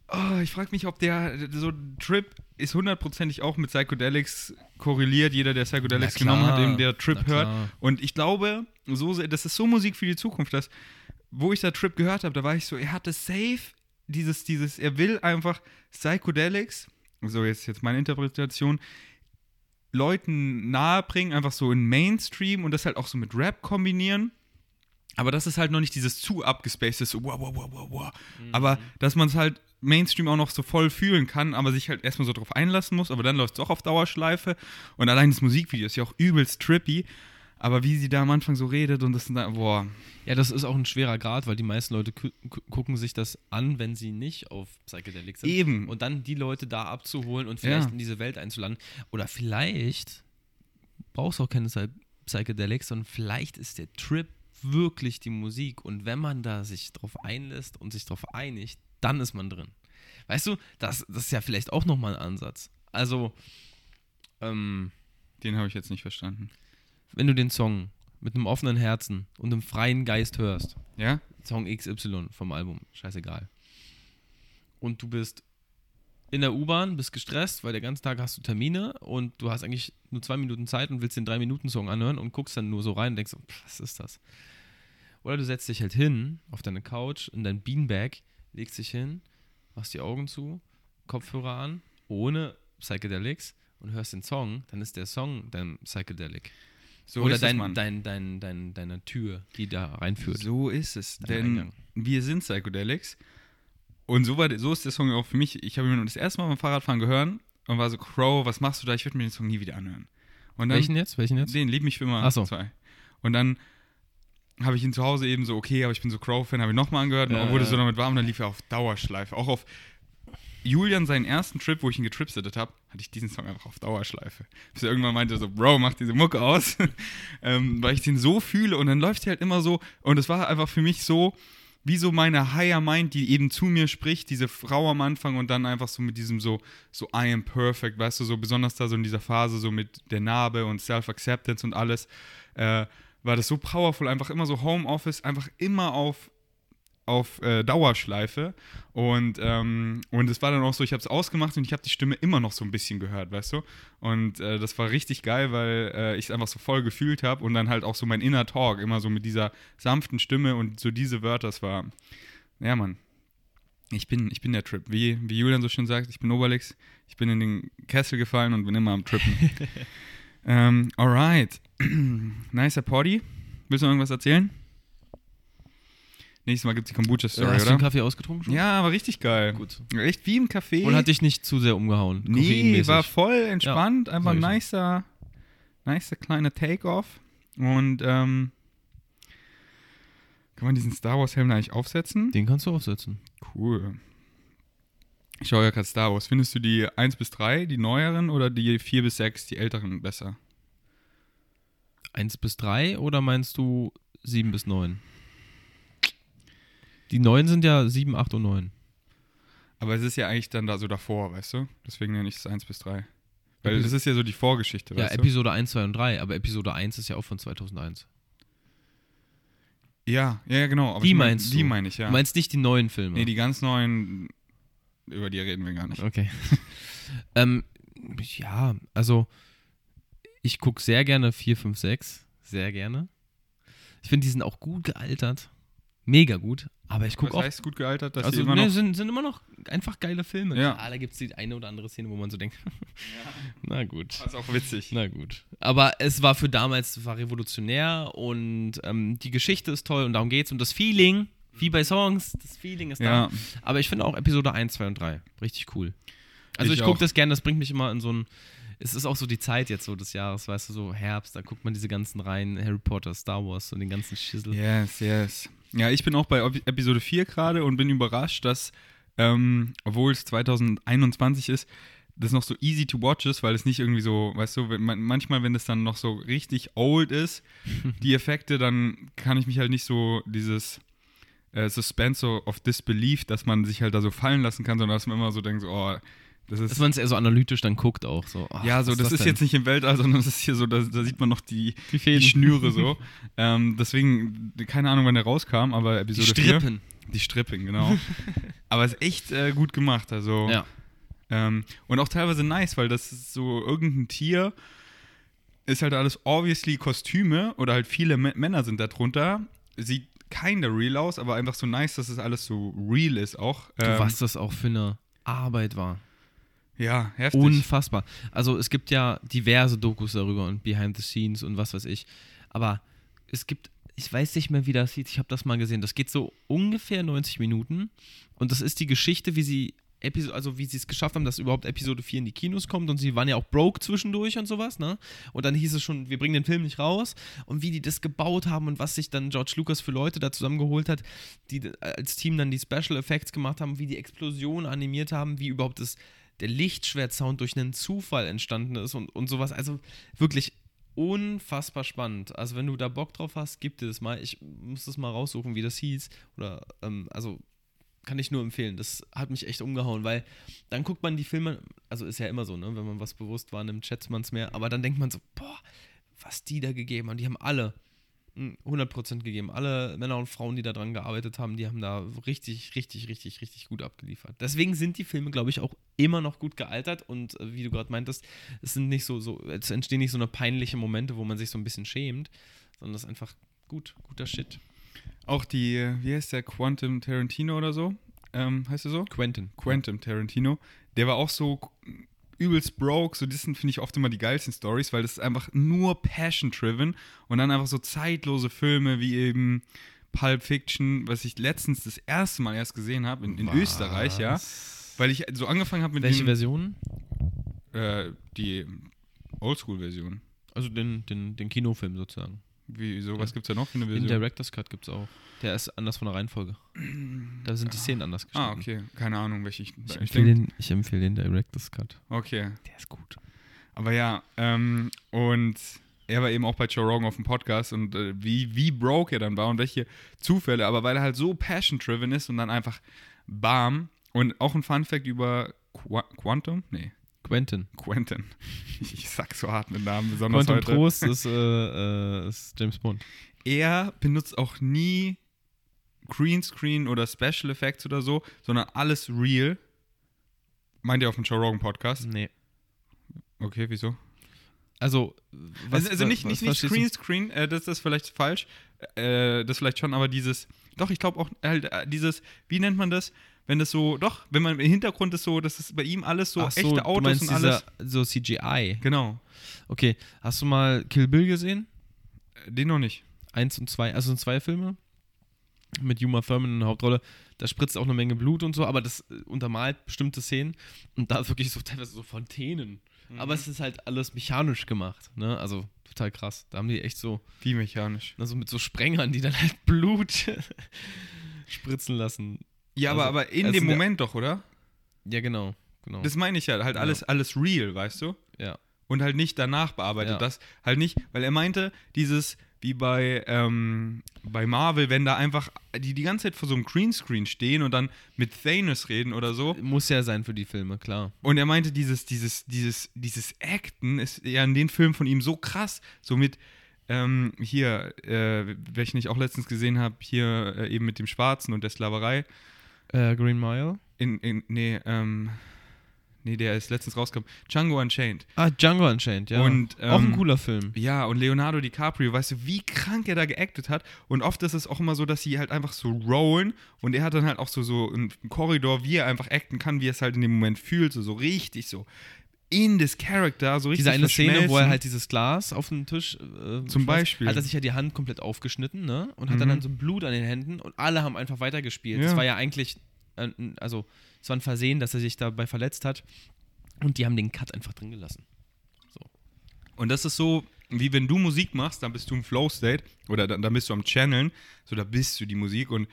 Oh, ich frage mich, ob der so Trip ist hundertprozentig auch mit Psychedelics korreliert. Jeder, der Psychedelics klar, genommen hat, eben der Trip hört. Und ich glaube, so, das ist so Musik für die Zukunft, dass, wo ich da Trip gehört habe, da war ich so, er hatte safe dieses, dieses, er will einfach Psychedelics, so jetzt, jetzt meine Interpretation, Leuten nahebringen, einfach so in Mainstream und das halt auch so mit Rap kombinieren. Aber das ist halt noch nicht dieses zu abgespaced, so wow, wow, wow, wow, wow. Aber dass man es halt Mainstream auch noch so voll fühlen kann, aber sich halt erstmal so drauf einlassen muss, aber dann läuft es auch auf Dauerschleife. Und allein das Musikvideo ist ja auch übelst trippy. Aber wie sie da am Anfang so redet und das, sind da- boah, Ja, das ist auch ein schwerer Grad, weil die meisten Leute gu gu- gucken sich das an, wenn sie nicht auf Psychedelics sind. eben. Und dann die Leute da abzuholen und vielleicht Ja. in diese Welt einzuladen. Oder vielleicht brauchst du auch keine Psy- Psychedelics, sondern vielleicht ist der Trip wirklich die Musik. Und wenn man da sich drauf einlässt und sich drauf einigt, dann ist man drin. Weißt du, das, das ist ja vielleicht auch nochmal ein Ansatz. Also, ähm, Den habe ich jetzt nicht verstanden. Wenn du den Song mit einem offenen Herzen und einem freien Geist hörst, Ja? Song XY vom Album, scheißegal. Und du bist in der U-Bahn, bist gestresst, weil der ganze Tag hast du Termine und du hast eigentlich nur zwei Minuten Zeit und willst den drei Minuten Song anhören und guckst dann nur so rein und denkst, so, pff, was ist das? Oder du setzt dich halt hin auf deine Couch in dein Beanbag, legst dich hin, machst die Augen zu, Kopfhörer an, ohne Psychedelics und hörst den Song, dann ist der Song dein Psychedelic. So Oder ist es, dein, dein, dein, dein, deine Tür, die da reinführt. So ist es. Dein Denn Eingang. wir sind Psychedelics. Und so, war, so ist der Song auch für mich. Ich habe ihn das erste Mal beim Fahrradfahren gehört und war so, Crow, was machst du da? Ich würde mir den Song nie wieder anhören. Und dann, Welchen jetzt? Welchen jetzt? Den, Lieb mich für immer. Ach so. Zwei. Und dann habe ich ihn zu Hause eben so, okay, aber ich bin so Crow-Fan, habe ihn nochmal angehört und Ja, dann wurde so damit warm und dann lief er auf Dauerschleife. Auch auf Julian seinen ersten Trip, wo ich ihn getripsettet habe, hatte ich diesen Song einfach auf Dauerschleife. Bis er irgendwann meinte so, Bro, mach diese Mucke aus. ähm, weil ich den so fühle und dann läuft er halt immer so und es war einfach für mich so, wie so meine Higher Mind, die eben zu mir spricht, diese Frau am Anfang und dann einfach so mit diesem so, so I am perfect, weißt du, so besonders da so in dieser Phase, so mit der Narbe und Self-Acceptance und alles, äh, war das so powerful, einfach immer so Homeoffice, einfach immer auf, auf äh, Dauerschleife und ähm, und es war dann auch so, ich habe es ausgemacht und ich habe die Stimme immer noch so ein bisschen gehört, weißt du? Und äh, das war richtig geil, weil äh, ich es einfach so voll gefühlt habe und dann halt auch so mein Inner Talk immer so mit dieser sanften Stimme und so diese Wörter, das war, ja Mann, ich bin, ich bin der Trip. Wie, wie Julian so schön sagt, ich bin Obelix, ich bin in den Kessel gefallen und bin immer am Trippen. ähm, alright. Nicer Poddy. Willst du noch irgendwas erzählen? Nächstes Mal gibt es die Kombucha-Story, Hast du den oder? Kaffee ausgetrunken schon? Ja, aber richtig geil. Gut. Echt wie im Café. Und hat dich nicht zu sehr umgehauen? Nee, war voll entspannt. einfach sag ich nicer, nicer kleiner Take-Off. Und ähm, kann man diesen Star Wars-Helm eigentlich aufsetzen? Den kannst du aufsetzen. Cool. Ich schaue ja gerade Star Wars. Findest du die 1 bis 3, die neueren, oder die 4 bis 6, die älteren, besser? 1 bis 3 oder meinst du 7 bis 9? Die 9 sind ja 7, 8 und 9. Aber es ist ja eigentlich dann da so davor, weißt du? Deswegen nenne ich es 1 bis 3. Weil Epis- das ist ja so die Vorgeschichte, Ja, weißt du? Episode 1, 2 und 3, aber Episode 1 ist ja auch von 2001. Ja, ja, ja, genau. Aber Die ich mein- meinst Die du? meine ich, ja. Du meinst nicht die neuen Filme? nee, die ganz neuen, über die reden wir gar nicht. Okay. ähm, ja, also ich gucke sehr gerne 4, 5, 6. Sehr gerne. Ich finde, die sind auch gut gealtert. Mega gut. Aber ich gucke auch. heißt gut gealtert, dass Also, sie immer ne, noch... sind, sind immer noch einfach geile Filme. Ja. Klar, da gibt es die eine oder andere Szene, wo man so denkt, na gut. Das ist auch witzig. Na gut. Aber es war für damals es war revolutionär und ähm, die Geschichte ist toll und darum geht's. Und das Feeling, wie bei Songs, das Feeling ist Ja, da. Aber ich finde auch Episode 1, 2 und 3 richtig cool. Also Ich ich, gucke das gerne, das bringt mich immer in so ein. Es ist auch so die Zeit jetzt so des Jahres, weißt du, so Herbst, da guckt man diese ganzen Reihen, Harry Potter, Star Wars und den ganzen Schissel. yes, yes. Ja, ich bin auch bei Episode 4 gerade und bin überrascht, dass, ähm, obwohl es 2021 ist, das noch so easy to watch ist, weil es nicht irgendwie so, weißt du, wenn man, manchmal, wenn es dann noch so richtig old ist, die Effekte, dann kann ich mich halt nicht so dieses äh, Suspense of Disbelief, dass man sich halt da so fallen lassen kann, sondern dass man immer so denkt, so, oh, das ist Dass man es eher so analytisch dann guckt auch. So, ach, ja, so, das, ist denn? jetzt nicht im Weltall, sondern das ist hier so, da, da sieht man noch die, Die die Schnüre so. ähm, deswegen, keine Ahnung, wann der rauskam, aber die Episode 4. Strippen. Die Strippen, genau. aber es ist echt äh, gut gemacht, also. Ja. Ähm, und auch teilweise nice, weil das ist so irgendein Tier ist halt alles obviously Kostüme oder halt viele M Männer sind da drunter. Sieht keiner real aus, aber einfach so nice, dass es alles so real ist auch. Du, Ähm, was das auch für eine Arbeit war. Ja, heftig. Unfassbar. Also es gibt ja diverse Dokus darüber und Behind the Scenes und was weiß ich. Aber es gibt, ich weiß nicht mehr, wie das sieht. Ich habe das mal gesehen. Das geht so ungefähr 90 Minuten. Und das ist die Geschichte, wie sie Episo also wie sie es geschafft haben, dass überhaupt Episode 4 in die Kinos kommt und sie waren ja auch broke zwischendurch und sowas, ne? Und dann hieß es schon, wir bringen den Film nicht raus und wie die das gebaut haben und was sich dann George Lucas für Leute da zusammengeholt hat, die als Team dann die Special Effects gemacht haben, wie die Explosion animiert haben, wie überhaupt das der Lichtschwert-Sound durch einen Zufall entstanden ist und, und sowas. Also wirklich unfassbar spannend. Also wenn du da Bock drauf hast, gib dir das mal. Ich muss das mal raussuchen, wie das hieß. Oder, ähm, also kann ich nur empfehlen. Das hat mich echt umgehauen, weil dann guckt man die Filme, also ist ja immer so, ne? Wenn man was bewusst wahrnimmt, schätzt man es mehr. Aber dann denkt man so, boah, was die da gegeben haben. Die haben alle 100% gegeben. Alle Männer und Frauen, die da dran gearbeitet haben, die haben da richtig, richtig, richtig, richtig gut abgeliefert. Deswegen sind die Filme, glaube ich, auch immer noch gut gealtert und äh, wie du gerade meintest, es sind nicht so, so, es entstehen nicht so eine peinliche Momente, wo man sich so ein bisschen schämt, sondern das ist einfach gut, guter Shit. Auch die, wie heißt der, Quantum Tarantino oder so? Ähm, heißt er so? Quentin. Quantum Tarantino. Der war auch so übelst broke. So, das sind, finde ich, oft immer die geilsten Stories, weil das ist einfach nur passion-driven und dann einfach so zeitlose Filme wie eben Pulp Fiction, was ich letztens das erste Mal erst gesehen habe, in, in Österreich, ja. Weil ich so angefangen habe mit Welche dem, Version? äh, die Oldschool-Version. Also den, den, den Kinofilm sozusagen. Wie, so, was gibt's da noch für eine Version? Director's Cut gibt's auch. Der ist anders von der Reihenfolge. Da sind die Szenen anders geschnitten. Ah, okay. Keine Ahnung, welche ich. Ich empfehle, den, ich empfehle den Director's Cut. okay. Der ist gut. Aber ja, ähm, und er war eben auch bei Joe Rogan auf dem Podcast und äh, wie, wie broke er dann war und welche Zufälle, aber weil er halt so passion-driven ist und dann einfach bam. Und auch ein Fun-Fact über Qua Quantum? Nee, Quentin. Quentin. Ich, sag so hart mit Namen, besonders Quantum heute. Trost ist, äh, äh, ist James Bond. Er benutzt auch nie Greenscreen oder Special Effects oder so, sondern alles real. Meint ihr auf dem Joe Rogan Podcast? Nee. Okay, wieso? Also, was, also, also nicht, was nicht, du? Greenscreen, äh, das ist vielleicht falsch. Äh, das vielleicht schon, aber dieses, doch, ich glaube auch halt äh, dieses, wie nennt man das? Wenn das so, doch, wenn man im Hintergrund ist so, das ist bei ihm alles so so, echte Autos meinst und alles. dieser- So CGI. Genau. Okay, hast du mal Kill Bill gesehen? Äh, Den noch nicht. Eins und zwei, also sind zwei Filme mit Uma Thurman in der Hauptrolle. Da spritzt auch eine Menge Blut und so, aber das äh, untermalt bestimmte Szenen und da ist wirklich so teilweise so Fontänen. Mhm. Aber es ist halt alles mechanisch gemacht, ne? Also total krass. Da haben die echt so, Wie mechanisch. also mit so Sprengern, die dann halt Blut spritzen lassen. Ja, Also, aber, aber in es dem Moment doch, oder? Ja, genau, genau. Das meine ich ja, halt Ja. alles, alles real, weißt du? ja. Und halt nicht danach bearbeitet. Ja. Das halt nicht, weil er meinte, dieses, wie bei, ähm, bei Marvel, wenn da einfach die die ganze Zeit vor so einem Greenscreen stehen und dann mit Thanos reden oder so. Muss ja sein für die Filme, klar. Und er meinte, dieses, dieses, dieses, dieses Acten ist ja in den Filmen von ihm so krass, so mit, ähm, hier, äh, welchen ich auch letztens gesehen habe, hier äh, eben mit dem Schwarzen und der Sklaverei. Äh, Green Mile? In, in, nee, ähm, nee, der ist letztens rausgekommen. Django Unchained. Ah, Django Unchained, ja. Und, auch ein ähm, cooler Film. Ja, und Leonardo DiCaprio, weißt du, wie krank er da geactet hat. Und oft ist es auch immer so, dass sie halt einfach so rollen und er hat dann halt auch so, so einen Korridor, wie er einfach acten kann, wie er es halt in dem Moment fühlt, so, so richtig so in das Character, so richtig Diese eine Szene, wo er halt dieses Glas auf den Tisch. Äh, Zum Beispiel. Hat er sich ja die Hand komplett aufgeschnitten, ne? Und hat dann, Mhm. dann so Blut an den Händen und alle haben einfach weitergespielt. Ja. Das war ja eigentlich. äh, also, es war ein Versehen, dass er sich dabei verletzt hat. Und die haben den Cut einfach drin gelassen. Und das ist so, wie wenn du Musik machst, dann bist du im Flow-State oder dann, dann bist du am Channeln, so da bist du die Musik und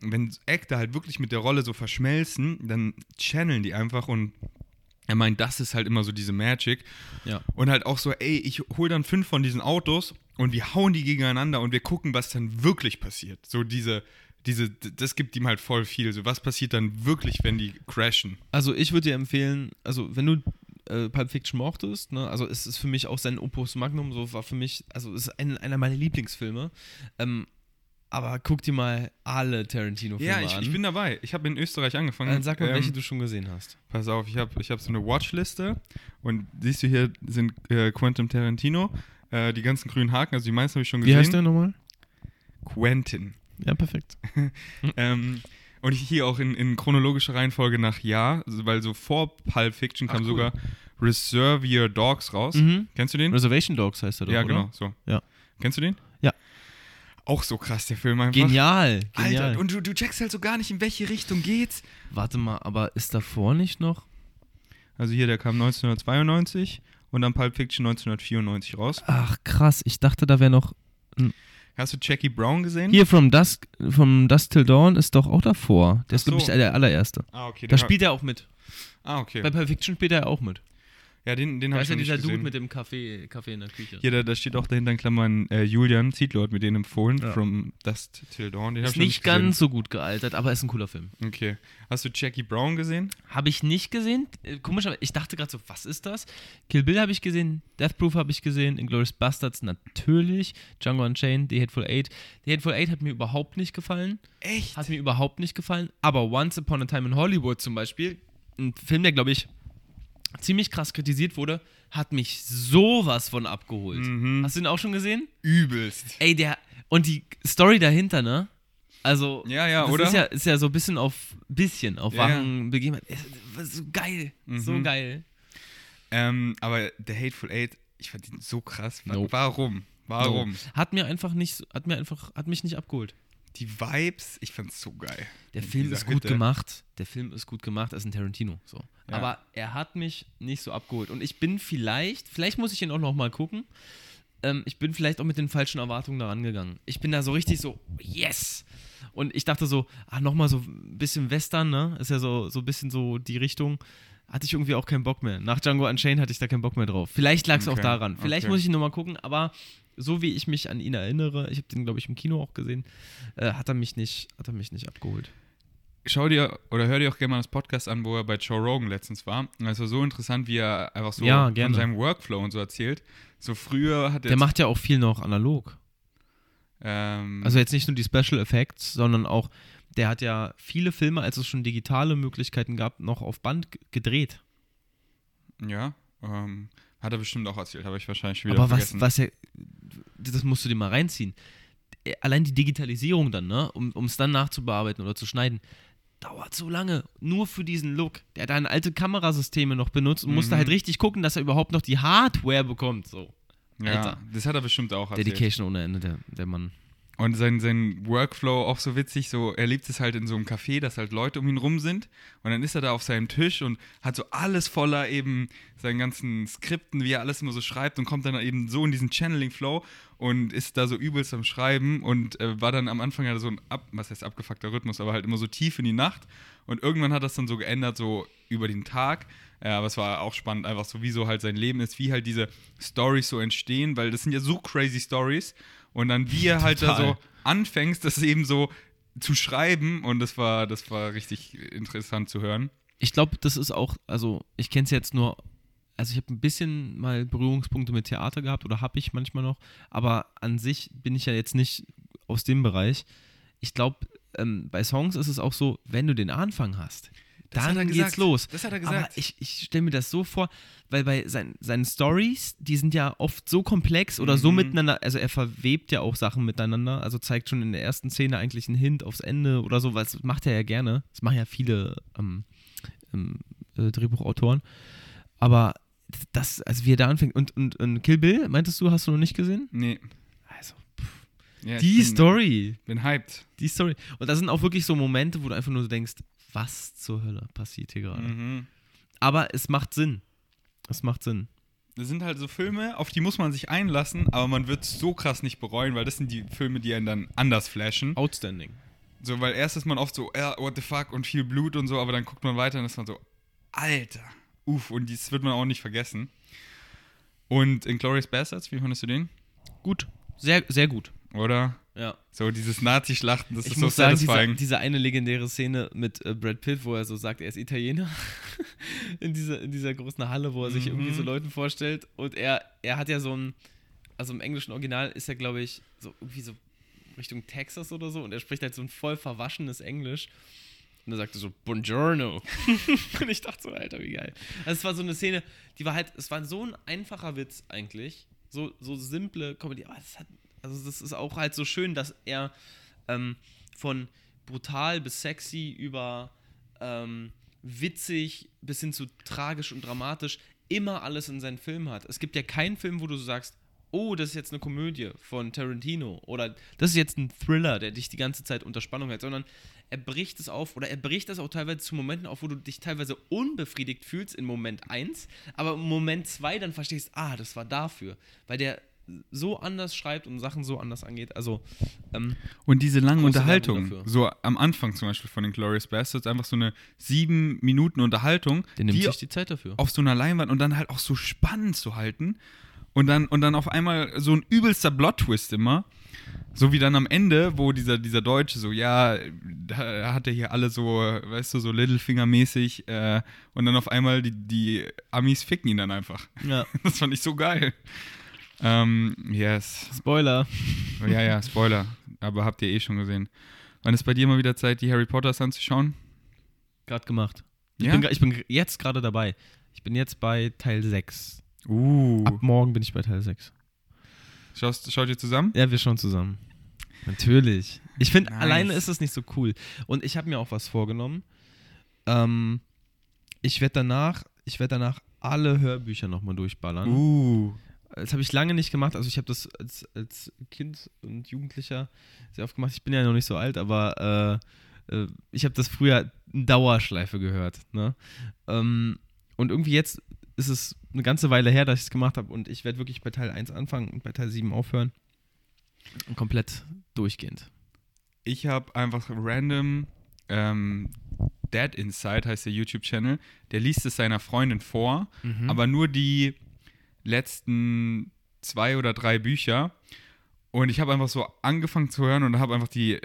wenn Actor halt wirklich mit der Rolle so verschmelzen, dann channeln die einfach und er meint, das ist halt immer so diese Magic. Ja. Und halt auch so, ey, ich hol dann fünf von diesen Autos und wir hauen die gegeneinander und wir gucken, was dann wirklich passiert. So diese, diese, das gibt ihm halt voll viel. So, was passiert dann wirklich, wenn die crashen? Also, ich würde dir empfehlen, also, wenn du äh, Pulp Fiction mochtest, ne? Also, es ist für mich auch sein Opus Magnum, so war für mich, also, es ist ein, einer meiner Lieblingsfilme. Ähm, aber guck dir mal alle Tarantino-Filme Ja, ich, an. ich bin dabei. Ich habe in Österreich angefangen. Dann sag mal, Ähm, welche du schon gesehen hast. Pass auf, ich habe ich hab so eine Watchliste und siehst du hier sind äh, Quentin Tarantino, äh, die ganzen grünen Haken, also die meisten habe ich schon Wie gesehen. heißt der nochmal? Quentin. Ja, perfekt. ähm, und hier auch in, in chronologischer Reihenfolge nach Jahr, also weil so vor Pulp Fiction kam Ach, cool. sogar Reserve Your Dogs raus. Mhm. Kennst du den? Reservation Dogs heißt er doch, ja, oder? genau, so. Ja. Kennst du den? Ja. Auch so krass, der Film einfach. Genial, genial. Alter, und du, du checkst halt so gar nicht, in welche Richtung geht's. Warte mal, aber ist davor nicht noch? Also hier, der kam 1992 und dann Pulp Fiction 1994 raus. Ach, krass. Ich dachte, da wäre noch. Hast du Jackie Brown gesehen? Hier, From Dusk, from Dusk Till Dawn ist doch auch davor. Der ist, Ach so. glaube ich, der allererste. Ah, okay. Da spielt er auch mit. Ah, okay. Bei Pulp Fiction spielt er auch mit. Ja, den, den Da habe ich ja nicht dieser Dude gesehen. mit dem Kaffee, Kaffee in der Küche. Hier, da, da steht auch dahinter in Klammern äh, Julian Zietlow hat mir den empfohlen, Ja. From Dust Till Dawn. Den ist nicht gesehen. ganz so gut gealtert, aber ist ein cooler Film. Okay. Hast du Jackie Brown gesehen? Habe ich nicht gesehen. Äh, Komisch, aber ich dachte gerade so, was ist das? Kill Bill habe ich gesehen, Death Proof habe ich gesehen, Inglourious Bastards natürlich, Django Unchained, The Hateful Eight. The Hateful Eight hat mir überhaupt nicht gefallen. Echt? Hat mir überhaupt nicht gefallen. Aber Once Upon a Time in Hollywood zum Beispiel, ein Film, der, glaube ich, ziemlich krass kritisiert wurde, hat mich sowas von abgeholt. Mhm. Hast du den auch schon gesehen? Übelst. Ey, der. Und die Story dahinter, ne? Also. Ja, ja, das oder? Ist ja, ist ja so ein bisschen auf. Bisschen auf Ja, wachen Begebenheiten. Es war So geil. So Mhm. geil. Ähm, aber der Hateful Eight, ich fand ihn so krass. Nope. Warum? Warum? No. Hat mir einfach nicht, so- hat mir einfach, hat mich nicht abgeholt. Die Vibes, ich fand's so geil. Der Film ist gut Hütte. gemacht. Der Film ist gut gemacht. Er ist ein Tarantino. So. Ja. Aber er hat mich nicht so abgeholt. Und ich bin vielleicht, vielleicht muss ich ihn auch noch mal gucken. Ähm, ich bin vielleicht auch mit den falschen Erwartungen da rangegangen. Ich bin da so richtig so, yes! Und ich dachte so, ah, noch mal so ein bisschen Western, ne? Ist ja so, so ein bisschen so die Richtung. Hatte ich irgendwie auch keinen Bock mehr. Nach Django Unchained hatte ich da keinen Bock mehr drauf. Vielleicht lag es auch Okay, daran. Vielleicht okay. muss ich ihn noch mal gucken, aber so wie ich mich an ihn erinnere, ich habe den, glaube ich, im Kino auch gesehen, äh, hat, er mich nicht, hat er mich nicht abgeholt. Schau dir oder hör dir auch gerne mal das Podcast an, wo er bei Joe Rogan letztens war. Und Es war so interessant, wie er einfach so Ja, von seinem Workflow und so erzählt. So früher hat er. Der macht ja auch viel noch analog. ähm, Also jetzt nicht nur die Special Effects, sondern auch, der hat ja viele Filme, als es schon digitale Möglichkeiten gab, noch auf Band gedreht. ja, ähm, hat er bestimmt auch erzählt, habe ich wahrscheinlich wieder Aber was, vergessen. was er, das musst du dir mal reinziehen. Äh, Allein die Digitalisierung dann, ne, um es dann nachzubearbeiten oder zu schneiden, dauert so lange. Nur für diesen Look. Der hat dann alte Kamerasysteme noch benutzt und musste Mhm. halt richtig gucken, dass er überhaupt noch die Hardware bekommt. So. ja, Alter. das hat er bestimmt auch erzählt. Dedication ohne Ende, der, der Mann. Und sein, sein Workflow auch so witzig, so er liebt es halt in so einem Café, dass halt Leute um ihn rum sind. Und dann ist er da auf seinem Tisch und hat so alles voller eben seinen ganzen Skripten, wie er alles immer so schreibt und kommt dann eben so in diesen Channeling-Flow und ist da so übelst am Schreiben und äh, war dann am Anfang ja so ein, ab, was heißt abgefuckter Rhythmus, aber halt immer so tief in die Nacht. Und irgendwann hat das dann so geändert, so über den Tag. Ja, aber es war auch spannend, einfach so, wie so halt sein Leben ist, wie halt diese Stories so entstehen, weil das sind ja so crazy Stories und dann wie er halt da so anfängst, das eben so zu schreiben und das war, das war richtig interessant zu hören. Ich glaube, das ist auch, also ich kenne es jetzt nur, also ich habe ein bisschen mal Berührungspunkte mit Theater gehabt oder habe ich manchmal noch, aber an sich bin ich ja jetzt nicht aus dem Bereich. Ich glaube, ähm, bei Songs ist es auch so, wenn du den Anfang hast, dann geht's los. Das hat er Aber gesagt. ich, ich stelle mir das so vor, weil bei sein, seinen Stories, die sind ja oft so komplex oder so Mhm. miteinander, also er verwebt ja auch Sachen miteinander, also zeigt schon in der ersten Szene eigentlich einen Hint aufs Ende oder so, weil das macht er ja gerne. Das machen ja viele ähm, ähm, äh, Drehbuchautoren. Aber das, also wie er da anfängt, und, und, und Kill Bill, meintest du, hast du noch nicht gesehen? Nee. Also, Ja, die bin, Story, bin hyped. die Story. Und da sind auch wirklich so Momente, wo du einfach nur so denkst, was zur Hölle passiert hier gerade? Mhm. Aber es macht Sinn. Es macht Sinn. Das sind halt so Filme, auf die muss man sich einlassen, aber man wird es so krass nicht bereuen, weil das sind die Filme, die einen dann anders flashen. Outstanding. So, weil erst ist man oft so, ja, what the fuck und viel Blut und so, aber dann guckt man weiter und ist man so, Alter, uff, und das wird man auch nicht vergessen. Und in Glorious Bastards, wie fandest du den? Gut. Sehr, sehr gut. Oder? Ja. So dieses Nazi-Schlachten, das Ich ist so muss sagen, diese, satisfying. diese eine legendäre Szene mit äh, Brad Pitt, wo er so sagt, er ist Italiener, in, dieser, in dieser großen Halle, wo er sich Mhm. irgendwie so Leuten vorstellt. Und er, er hat ja so ein, also im englischen Original ist er, glaube ich, so irgendwie so Richtung Texas oder so. Und er spricht halt so ein voll verwaschenes Englisch. Und er sagte so, Buongiorno. und ich dachte so, Alter, wie geil. Also es war so eine Szene, die war halt, es war so ein einfacher Witz eigentlich. So, so simple Comedy. Aber es hat, also das ist auch halt so schön, dass er ähm, von brutal bis sexy über ähm, witzig bis hin zu tragisch und dramatisch immer alles in seinen Filmen hat. Es gibt ja keinen Film, wo du so sagst, oh, das ist jetzt eine Komödie von Tarantino oder das ist jetzt ein Thriller, der dich die ganze Zeit unter Spannung hält, sondern er bricht es auf oder er bricht es auch teilweise zu Momenten auf, wo du dich teilweise unbefriedigt fühlst in Moment 1, aber im Moment 2 dann verstehst, ah, das war dafür, weil der so anders schreibt und Sachen so anders angeht. Also, ähm, Und diese lange Große Unterhaltung, Werbung dafür. so am Anfang zum Beispiel von den Glorious Bastards, einfach so eine sieben Minuten Unterhaltung, der nimmt die sich die Zeit dafür. auf so einer Leinwand und dann halt auch so spannend zu halten. Und dann, und dann auf einmal so ein übelster Plot-Twist immer. So wie dann am Ende, wo dieser, dieser Deutsche so, ja, da hat er hier alle so, weißt du, so Littlefinger-mäßig. Äh, und dann auf einmal die, die Amis ficken ihn dann einfach. Ja. Das fand ich so geil. Ähm, yes. Spoiler. Ja, ja, Spoiler. Aber habt ihr eh schon gesehen. Wann ist bei dir mal wieder Zeit, die Harry Potters anzuschauen? Gerade gemacht. Ich, Ja? bin, ich bin jetzt gerade dabei. Ich bin jetzt bei Teil 6. Uh. Ab morgen bin ich bei Teil 6. Schaust, schaut ihr zusammen? Ja, wir schauen zusammen. Natürlich. Ich finde, Nice. alleine ist es nicht so cool. Und ich habe mir auch was vorgenommen. Ähm, ich werde danach, ich werde danach alle Hörbücher nochmal durchballern. Uh. Das habe ich lange nicht gemacht. Also ich habe das als, als Kind und Jugendlicher sehr oft gemacht. Ich bin ja noch nicht so alt, aber äh, äh, ich habe das früher in Dauerschleife gehört. Ne? Ähm, und irgendwie jetzt ist es eine ganze Weile her, dass ich es gemacht habe und ich werde wirklich bei Teil 1 anfangen und bei Teil 7 aufhören. Und komplett durchgehend. Ich habe einfach random ähm, Dead Inside heißt der YouTube-Channel. Der liest es seiner Freundin vor, Mhm. aber nur die letzten zwei oder drei Bücher. Und ich habe einfach so angefangen zu hören und habe einfach die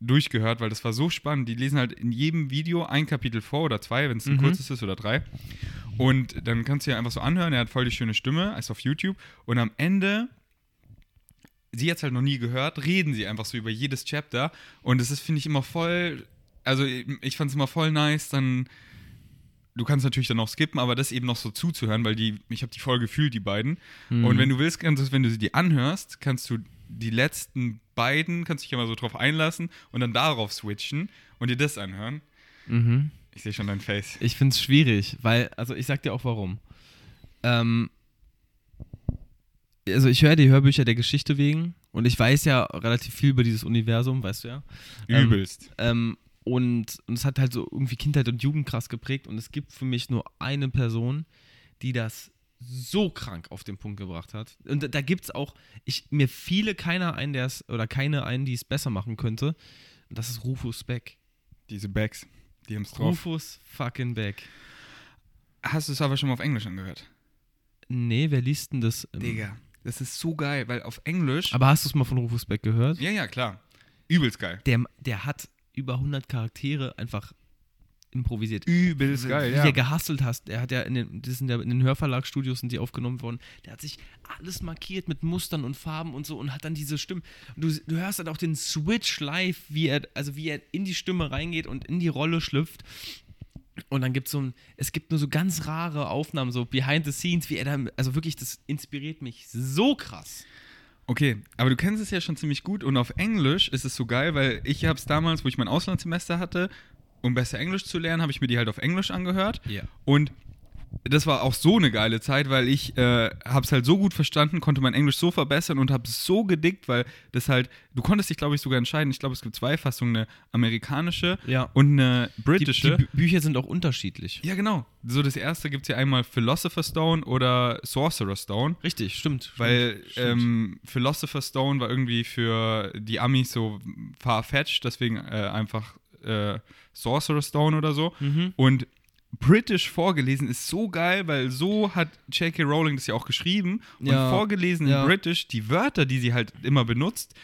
durchgehört, weil das war so spannend. Die lesen halt in jedem Video ein Kapitel vor oder zwei, wenn es ein Mhm. kurzes ist oder drei. Und dann kannst du ja einfach so anhören. Er hat voll die schöne Stimme, ist auf YouTube. Und am Ende, sie hat es halt noch nie gehört, reden sie einfach so über jedes Chapter. Und das ist, finde ich, immer voll. Also, ich fand es immer voll nice, dann. Du kannst natürlich dann auch skippen, aber das eben noch so zuzuhören, weil die, ich habe die voll gefühlt, die beiden. Mhm. Und wenn du willst, kannst du, wenn du sie die anhörst, kannst du die letzten beiden, kannst dich immer so drauf einlassen und dann darauf switchen und dir das anhören. Mhm. Ich sehe schon dein Face. Ich finde es schwierig, weil, also ich sag dir auch warum. Ähm, also ich höre die Hörbücher der Geschichte wegen und ich weiß ja relativ viel über dieses Universum, weißt du ja. Ähm, Übelst. Ähm, und, und es hat halt so irgendwie Kindheit und Jugend krass geprägt und es gibt für mich nur eine Person, die das so krank auf den Punkt gebracht hat. Und da, da gibt es auch, ich, mir fiele keiner ein, der es, oder keine ein, die es besser machen könnte. Und das ist Rufus Beck. Diese Bags, die haben es drauf. Rufus fucking Beck. Hast du es aber schon mal auf Englisch angehört? Nee, wer liest denn das? im- Digga, das ist so geil, weil auf Englisch. Aber hast du es mal von Rufus Beck gehört? ja, ja, klar. Übelst geil. Der, der hat über 100 Charaktere einfach improvisiert. Übelst geil, wie ja. der gehustelt hast, der hat ja in den, das sind ja in den Hörverlagsstudios sind die aufgenommen worden, der hat sich alles markiert mit Mustern und Farben und so und hat dann diese Stimmen. Und du, du hörst dann auch den Switch live, wie er, also wie er in die Stimme reingeht und in die Rolle schlüpft. Und dann gibt es so ein, es gibt nur so ganz rare Aufnahmen, so behind the scenes, wie er da, also wirklich, das inspiriert mich so krass. Okay, aber du kennst es ja schon ziemlich gut und auf Englisch ist es so geil, weil ich habe es damals, wo ich mein Auslandssemester hatte, um besser Englisch zu lernen, habe ich mir die halt auf Englisch angehört. Ja. Und das war auch so eine geile Zeit, weil ich äh, habe es halt so gut verstanden, konnte mein Englisch so verbessern und habe es so gedickt, weil das halt, du konntest dich, glaube ich, sogar entscheiden. Ich glaube, es gibt zwei Fassungen, eine amerikanische Ja. und eine Die, britische. die Bü- Bücher sind auch unterschiedlich. ja, genau. So das erste gibt es ja einmal Philosopher's Stone oder Sorcerer's Stone. Richtig, stimmt. Weil stimmt. ähm, Philosopher's Stone war irgendwie für die Amis so far-fetched, deswegen äh, einfach äh, Sorcerer's Stone oder so. Mhm. Und British vorgelesen ist so geil, weil so hat J.K. Rowling das ja auch geschrieben. Und Ja, vorgelesen ja. in British, die Wörter, die sie halt immer benutzt,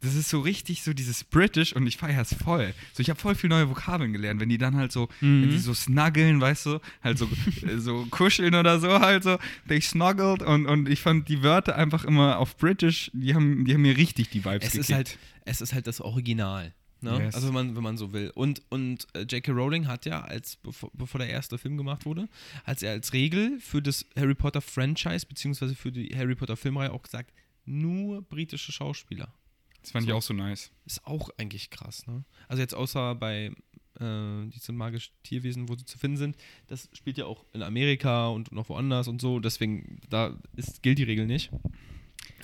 das ist so richtig so dieses British und ich feiere es voll. So, ich habe voll viel neue Vokabeln gelernt, wenn die dann halt so, Mhm. wenn die so snuggeln, weißt du, halt so, äh, so kuscheln oder so, halt so, they snuggled und, und ich fand die Wörter einfach immer auf British, die haben, die haben mir richtig die Vibes es gekickt. ist halt, es ist halt das Original. Ne? Yes. Also wenn man, wenn man so will. Und, und äh, J.K. Rowling hat ja, als bevor, bevor der erste Film gemacht wurde, hat er als Regel für das Harry Potter Franchise beziehungsweise für die Harry Potter Filmreihe auch gesagt, nur britische Schauspieler. das fand ich so. auch so nice. Ist auch eigentlich krass, ne? Also jetzt außer bei äh, diese magischen Tierwesen, wo sie zu finden sind, das spielt ja auch in Amerika und noch woanders und so, deswegen da ist, gilt die Regel nicht.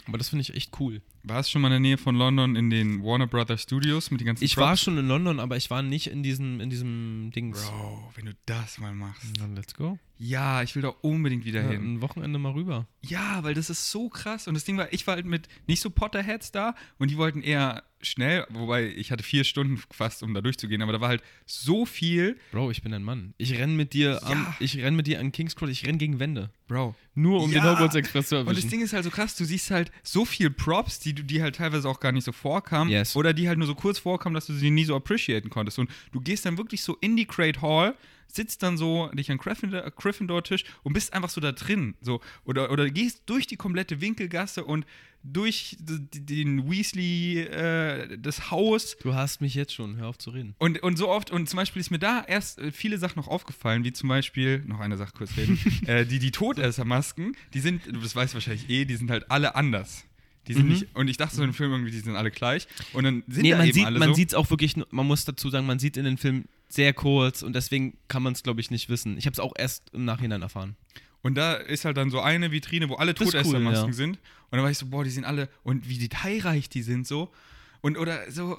Aber das finde ich echt cool. Warst du schon mal in der Nähe von London in den Warner Brothers Studios mit den ganzen Ich Props? war schon in London, aber ich war nicht in diesem, in diesem Dings. Bro, wenn du das mal machst. Dann let's go. Ja, ich will da unbedingt wieder Ja, hin. ein Wochenende mal rüber. Ja, weil das ist so krass. Und das Ding war, ich war halt mit nicht so Potterheads da und die wollten eher schnell, wobei ich hatte vier Stunden fast, um da durchzugehen, aber da war halt so viel. Bro, ich bin ein Mann. Ich renn mit dir am, Ja. ich renn mit dir an King's Cross, ich renn gegen Wände. Bro. Nur um Ja. den Hogwarts Express zu Und das erwischen. Ding ist halt so krass, du siehst halt so viel Props, die du die halt teilweise auch gar nicht so vorkamen Yes. oder die halt nur so kurz vorkamen, dass du sie nie so appreciaten konntest. Und du gehst dann wirklich so in die Crate Hall, sitzt dann so dich an Gryffindor- Gryffindor-Tisch und bist einfach so da drin. So, oder, oder gehst durch die komplette Winkelgasse und durch den Weasley, äh, das Haus Du hast mich jetzt schon, hör auf zu reden. und, und so oft, und zum Beispiel ist mir da erst äh, viele Sachen noch aufgefallen, wie zum Beispiel, noch eine Sache kurz reden, äh, die, die Todessermasken, die sind, du das weißt wahrscheinlich eh, die sind halt alle anders. Die sind Mhm. nicht, und ich dachte so im Film irgendwie, die sind alle gleich. Und dann sind Nee, da man eben sieht alle man so. sieht's auch wirklich, man muss dazu sagen, man sieht in den Filmen sehr kurz und deswegen kann man es, glaube ich, nicht wissen. Ich habe es auch erst im Nachhinein erfahren. Und da ist halt dann so eine Vitrine, wo alle ist cool, Todessermasken ja. sind. Und dann war ich so, boah, die sind alle, und wie detailreich die sind so. Und oder so,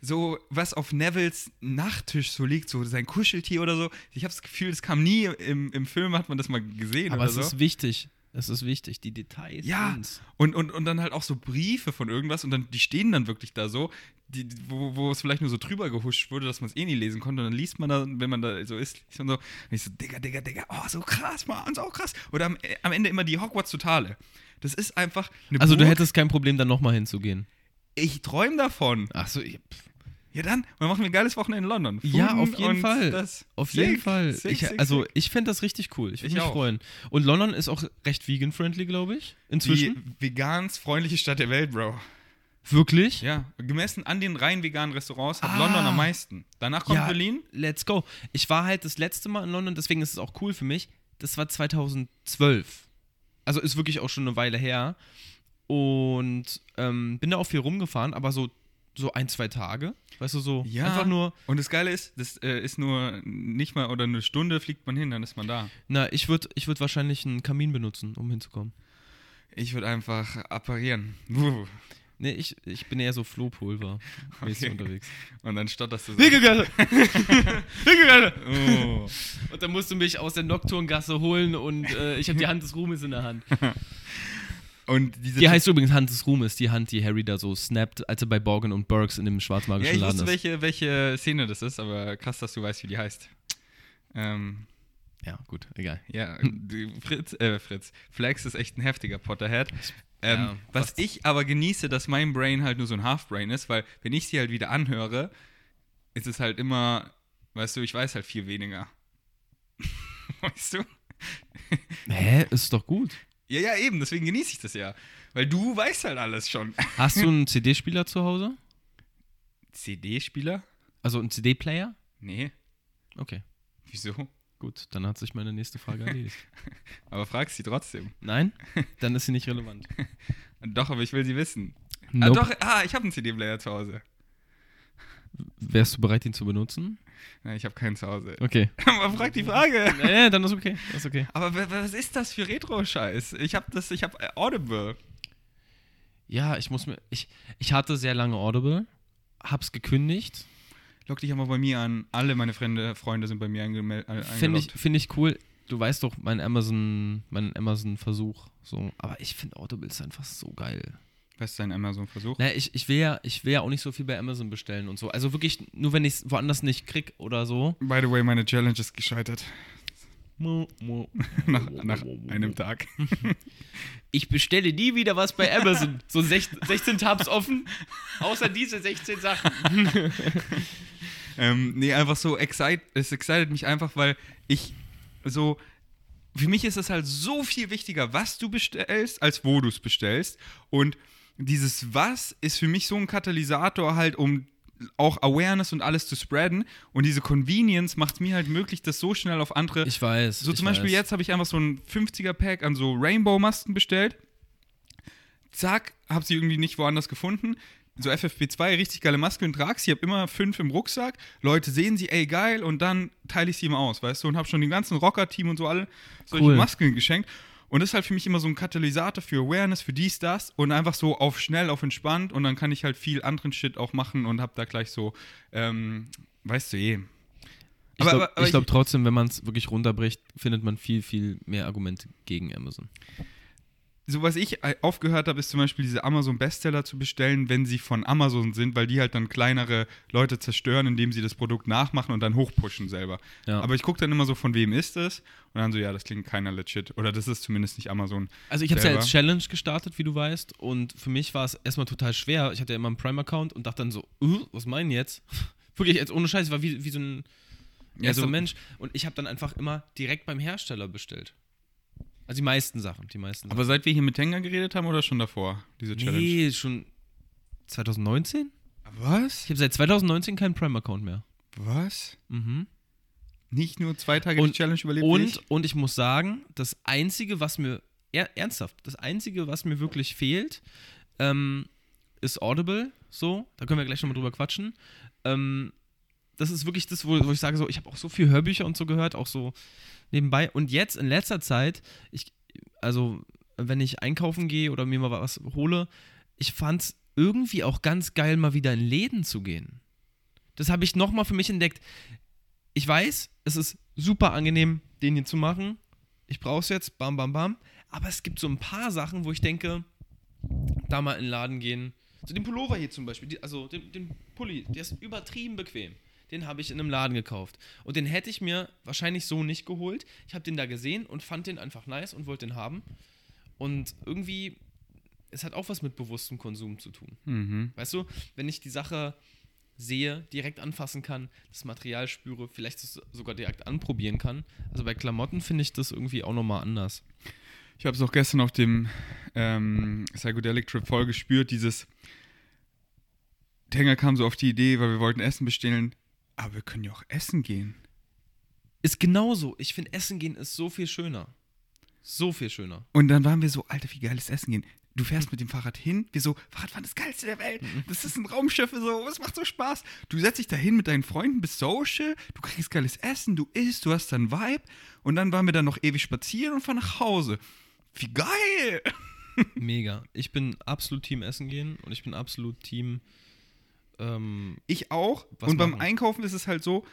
so was auf Nevils Nachttisch so liegt, so sein Kuscheltier oder so. Ich habe das Gefühl, das kam nie im, im Film, hat man das mal gesehen Aber es so. ist wichtig. Es ist wichtig, die Details. Ja, sind's. und, und, und dann halt auch so Briefe von irgendwas und dann die stehen dann wirklich da so, die, wo, wo es vielleicht nur so drüber gehuscht wurde, dass man es eh nie lesen konnte. Und dann liest man da, wenn man da so ist, liest man so, und ich so, Digga, Digga, Digga, oh, so krass, Mann, so krass. Oder am, äh, am Ende immer die Hogwarts-Totale. Das ist einfach eine Also du Burg. hättest kein Problem, dann nochmal hinzugehen. Ich träume davon. Ach so, pff. Ja, dann, dann machen wir ein geiles Wochenende in London. Ja, Food auf jeden Fall. Das Auf Sick, jeden Fall. sick, ich, sick, also ich fände das richtig cool. Ich würde Ich mich auch. freuen. Und London ist auch recht vegan-friendly, glaube ich. die Inzwischen. veganst freundliche Stadt der Welt, Bro. Wirklich? Ja, gemessen an den rein veganen Restaurants hat Ah. London am meisten. Danach kommt Ja. Berlin. Let's go. Ich war halt das letzte Mal in London, deswegen ist es auch cool für mich. Das war 2012. Also ist wirklich auch schon eine Weile her. Und ähm, bin da auch viel rumgefahren, aber so, so ein, zwei Tage. Weißt du, so Ja. einfach nur, Und das Geile ist, das äh, ist nur nicht mal oder eine Stunde fliegt man hin, dann ist man da. na, ich würde ich würd wahrscheinlich einen Kamin benutzen, um hinzukommen. Ich würde einfach apparieren. Wuh. Nee, ich, ich bin eher so Flohpulver Okay. unterwegs. Und dann stotterst du so. Wickelgasse! Wickelgasse! Oh. Und dann musst du mich aus der Nocturngasse holen und äh, ich habe die Hand des Ruhmes in der Hand. Und diese Die heißt übrigens Hand des Ruhmes, die Hand, die Harry da so snappt, als er bei Borgen und Burks in dem Ja, schwarzmagischen ich Laden wusste, ist. welche, welche Szene das ist, aber krass, dass du weißt, wie die heißt. Ähm, Ja, gut, egal. ja, Fritz, äh, Fritz. Flex ist echt ein heftiger Potterhead. Ähm, Ja, was ich aber genieße, dass mein Brain halt nur so ein Half-Brain ist, weil wenn ich sie halt wieder anhöre, ist es halt immer, weißt du, ich weiß halt viel weniger. weißt du? Hä, ist doch gut. Ja, ja, eben, deswegen genieße ich das ja. Weil du weißt halt alles schon. Hast du einen CD-Spieler zu Hause? CD-Spieler? Also einen CD-Player? Nee. Okay, Wieso? gut, dann hat sich meine nächste Frage erledigt. Aber fragst sie trotzdem. Nein? Dann ist sie nicht relevant. Doch, aber ich will sie wissen. Ah, Nope. doch, ah, ich habe einen CD-Player zu Hause. Wärst du bereit, ihn zu benutzen? Nein, ich habe keinen zu Hause. Okay. aber frag die Frage. Nee, dann ist okay. Ist okay. Aber wa- was ist das für Retro-Scheiß? Ich habe das, ich habe Audible. Ja, ich muss mir. Ich, ich hatte sehr lange Audible, hab's gekündigt. Log dich aber bei mir an. Alle meine Freunde, Freunde sind bei mir angemel- äh, Finde ich, find ich cool. Du weißt doch, mein Amazon, mein Amazon-Versuch. So. Aber ich finde Audible ist einfach so geil. Was ist dein Amazon-Versuch? Naja, ich, ich, will ja, ich will ja auch nicht so viel bei Amazon bestellen und so. Also wirklich, nur wenn ich es woanders nicht krieg oder so. By the way, meine Challenge ist gescheitert. nach, nach einem Tag. Ich bestelle nie wieder was bei Amazon. So 16, 16 Tabs offen, außer diese 16 Sachen. ähm, nee, einfach so, excite, es excited mich einfach, weil ich so, für mich ist es halt so viel wichtiger, was du bestellst, als wo du es bestellst. Und dieses Was ist für mich so ein Katalysator halt, um auch Awareness und alles zu spreaden. Und diese Convenience macht es mir halt möglich, das so schnell auf andere Ich weiß. So ich zum Beispiel weiß. jetzt habe ich einfach so ein 50er-Pack an so Rainbow-Masken bestellt. Zack, habe sie irgendwie nicht woanders gefunden. So FFP2, richtig geile Masken, trag sie, habe immer fünf im Rucksack. Leute sehen sie, ey geil, und dann teile ich sie immer aus, weißt du, und habe schon dem ganzen Rocker-Team und so alle solche Cool. Masken geschenkt. Und das ist halt für mich immer so ein Katalysator für Awareness, für dies, das und einfach so auf schnell, auf entspannt und dann kann ich halt viel anderen Shit auch machen und habe da gleich so, ähm, weißt du eh. Ich glaube glaub trotzdem, wenn man es wirklich runterbricht, findet man viel, viel mehr Argumente gegen Amazon. So was ich äh, aufgehört habe, ist zum Beispiel diese Amazon Bestseller zu bestellen, wenn sie von Amazon sind, weil die halt dann kleinere Leute zerstören, indem sie das Produkt nachmachen und dann hochpushen selber. Ja. Aber ich gucke dann immer so, von wem ist es? Und dann so, ja, das klingt keiner legit. Oder das ist zumindest nicht Amazon. Also ich habe es ja als Challenge gestartet, wie du weißt, und für mich war es erstmal total schwer. Ich hatte ja immer einen Prime-Account und dachte dann so, uh, was meinen jetzt? Wirklich, jetzt ohne Scheiß, war wie, wie so ein erster so- Mensch. Und ich habe dann einfach immer direkt beim Hersteller bestellt. Also die meisten Sachen, die meisten Aber seit wir hier mit Tenga geredet haben oder schon davor, diese Sachen. Challenge? Nee, schon 2019? Was? Ich habe seit 2019 keinen Prime-Account mehr. Was? Mhm. Nicht nur zwei Tage Und- die Challenge überlebt Und, ich? und ich muss sagen, das Einzige, was mir, er, ernsthaft, das Einzige, was mir wirklich fehlt, ähm, ist Audible, so, da können wir gleich nochmal drüber quatschen. Ähm, das ist wirklich das, wo, wo ich sage, so, ich habe auch so viel Hörbücher und so gehört, auch so nebenbei. Und jetzt in letzter Zeit, ich, also wenn ich einkaufen gehe oder mir mal was hole, ich fand es irgendwie auch ganz geil, mal wieder in Läden zu gehen. Das habe ich nochmal für mich entdeckt. Ich weiß, es ist super angenehm, den hier zu machen. Ich brauche es jetzt, bam, bam, bam. Aber es gibt so ein paar Sachen, wo ich denke, da mal in den Laden gehen. So den Pullover hier zum Beispiel, die, also den, den Pulli, der ist übertrieben bequem. Den habe ich in einem Laden gekauft. Und den hätte ich mir wahrscheinlich so nicht geholt. Ich habe den da gesehen und fand den einfach nice und wollte den haben. Und irgendwie, es hat auch was mit bewusstem Konsum zu tun. Mhm. Weißt du, wenn ich die Sache sehe, direkt anfassen kann, das Material spüre, vielleicht sogar direkt anprobieren kann. Also bei Klamotten finde ich das irgendwie auch nochmal anders. Ich habe es auch gestern auf dem ähm, Psychedelic Trip voll gespürt, dieses Tenger kam so auf die Idee, weil wir wollten Essen bestellen, aber wir können ja auch essen gehen. Ist genauso. Ich finde, Essen gehen ist so viel schöner. So viel schöner. Und dann waren wir so, Alter, wie geil ist Essen gehen. Du fährst mit dem Fahrrad hin, wir so, Fahrradfahren ist das geilste der Welt. Das ist ein Raumschiff, so, es macht so Spaß. Du setzt dich da hin mit deinen Freunden, bist social, du kriegst geiles Essen, du isst, du hast dann Vibe. Und dann waren wir dann noch ewig spazieren und fahren nach Hause. Wie geil! Mega. Ich bin absolut Team Essen gehen und ich bin absolut Team. Ähm, ich auch. Und beim machen? Einkaufen ist es halt so,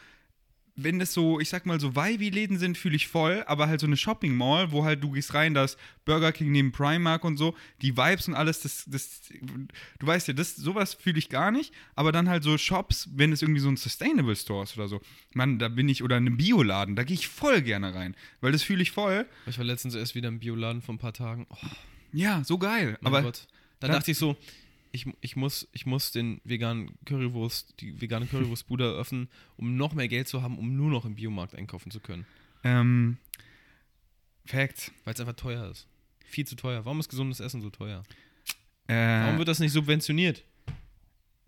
wenn es so, ich sag mal, so Vibe-Läden sind, fühle ich voll, aber halt so eine Shopping Mall, wo halt du gehst rein, da ist Burger King neben Primark und so, die Vibes und alles, das, das, du weißt ja, das, sowas fühle ich gar nicht, aber dann halt so Shops, wenn es irgendwie so ein Sustainable Store ist oder so, Mann, da bin ich, oder in einem Bioladen, da gehe ich voll gerne rein, weil das fühle ich voll. ich war letztens erst wieder im Bioladen vor ein paar Tagen. Oh, Ja, so geil. mein aber Gott. Da dann- dachte ich so, ich, ich, muss, ich muss den veganen Currywurst, die vegane Currywurstbude eröffnen, um noch mehr Geld zu haben, um nur noch im Biomarkt einkaufen zu können. ähm, Fact. Weil es einfach teuer ist. Viel zu teuer. Warum ist gesundes Essen so teuer? Äh, Warum wird das nicht subventioniert?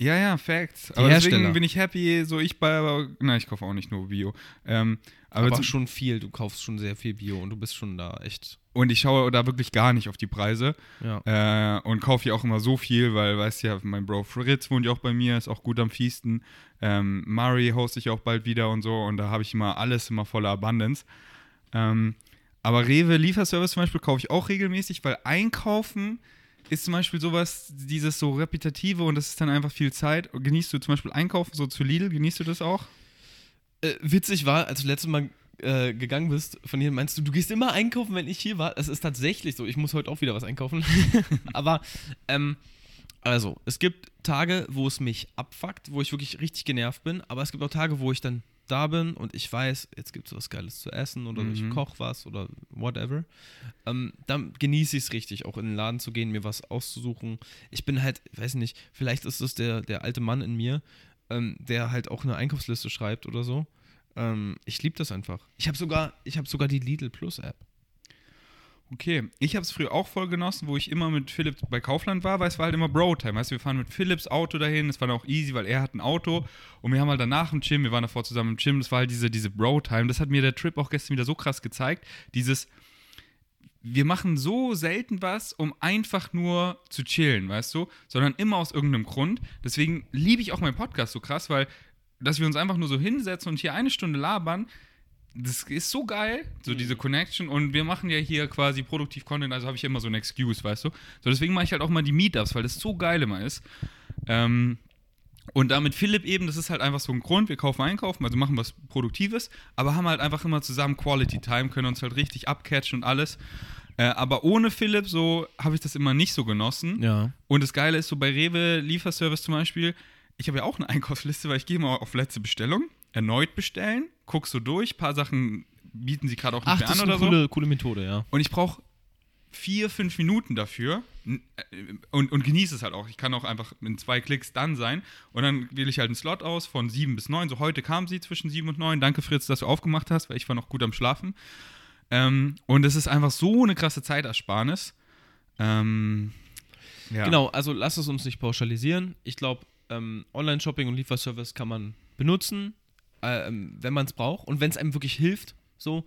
Ja, ja, Facts. Aber deswegen bin ich happy, so ich bei, aber, na, ich kaufe auch nicht nur Bio. Ähm, aber Aber, schon viel. Du kaufst schon sehr viel Bio und du bist schon da echt. und ich schaue da wirklich gar nicht auf die Preise Ja. äh, und kaufe ja auch immer so viel, weil, weißt du ja, mein Bro Fritz wohnt ja auch bei mir, ist auch gut am Fiesten. Ähm, Murray hoste ich auch bald wieder und so und da habe ich immer alles immer voller Abundance. Ähm, aber Rewe Lieferservice zum Beispiel kaufe ich auch regelmäßig, weil einkaufen ist zum Beispiel sowas, dieses so repetitive und das ist dann einfach viel Zeit. Genießt du zum Beispiel einkaufen so zu Lidl, genießt du das auch? Äh, witzig war, als du letztes Mal äh, gegangen bist, von hier meinst du, du gehst immer einkaufen, wenn ich hier war. Das ist tatsächlich so. Ich muss heute auch wieder was einkaufen. Aber, ähm, also, es gibt Tage, wo es mich abfuckt, wo ich wirklich richtig genervt bin. Aber es gibt auch Tage, wo ich dann da bin und ich weiß, jetzt gibt es was Geiles zu essen oder ich Mhm. koche was oder whatever. Ähm, dann genieße ich es richtig, auch in den Laden zu gehen, mir was auszusuchen. Ich bin halt, weiß nicht, vielleicht ist es der, der alte Mann in mir, ähm, der halt auch eine Einkaufsliste schreibt oder so. Ähm, ich liebe das einfach. Ich habe sogar, ich habe sogar die Lidl Plus App. Okay, ich habe es früher auch voll genossen, wo ich immer mit Philipp bei Kaufland war, weil es war halt immer Bro-Time. Weißt du, wir fahren mit Philipps Auto dahin, es war dann auch easy, weil er hat ein Auto und wir haben halt danach im Gym, wir waren davor zusammen im Gym, das war halt diese, diese Bro-Time. Das hat mir der Trip auch gestern wieder so krass gezeigt. Dieses, wir machen so selten was, um einfach nur zu chillen, weißt du, sondern immer aus irgendeinem Grund. Deswegen liebe ich auch meinen Podcast so krass, weil, dass wir uns einfach nur so hinsetzen und hier eine Stunde labern, das ist so geil, so diese Connection. Und wir machen ja hier quasi produktiv Content, also habe ich immer so eine Excuse, weißt du. So, deswegen mache ich halt auch mal die Meetups, weil das so geil immer ist. Ähm, und damit Philipp eben, das ist halt einfach so ein Grund, wir kaufen einkaufen, also machen was Produktives, aber haben halt einfach immer zusammen Quality Time, können uns halt richtig abcatchen und alles. Äh, aber ohne Philipp, so habe ich das immer nicht so genossen. Ja. Und das Geile ist so bei Rewe Lieferservice zum Beispiel, ich habe ja auch eine Einkaufsliste, weil ich gehe mal auf letzte Bestellung, erneut bestellen, guck so durch, paar Sachen bieten sie gerade auch nicht Ach, mehr das an ist eine oder so. coole, coole Methode, ja. Und ich brauche vier, fünf Minuten dafür äh, und, und genieße es halt auch. Ich kann auch einfach in zwei Klicks dann sein und dann wähle ich halt einen Slot aus von sieben bis neun. So heute kam sie zwischen sieben und neun. Danke Fritz, dass du aufgemacht hast, weil ich war noch gut am Schlafen. Ähm, und es ist einfach so eine krasse Zeitersparnis. Ähm, ja. Genau, also lass es uns nicht pauschalisieren. Ich glaube, ähm, Online-Shopping und Lieferservice kann man benutzen, ähm, wenn man es braucht und wenn es einem wirklich hilft. So.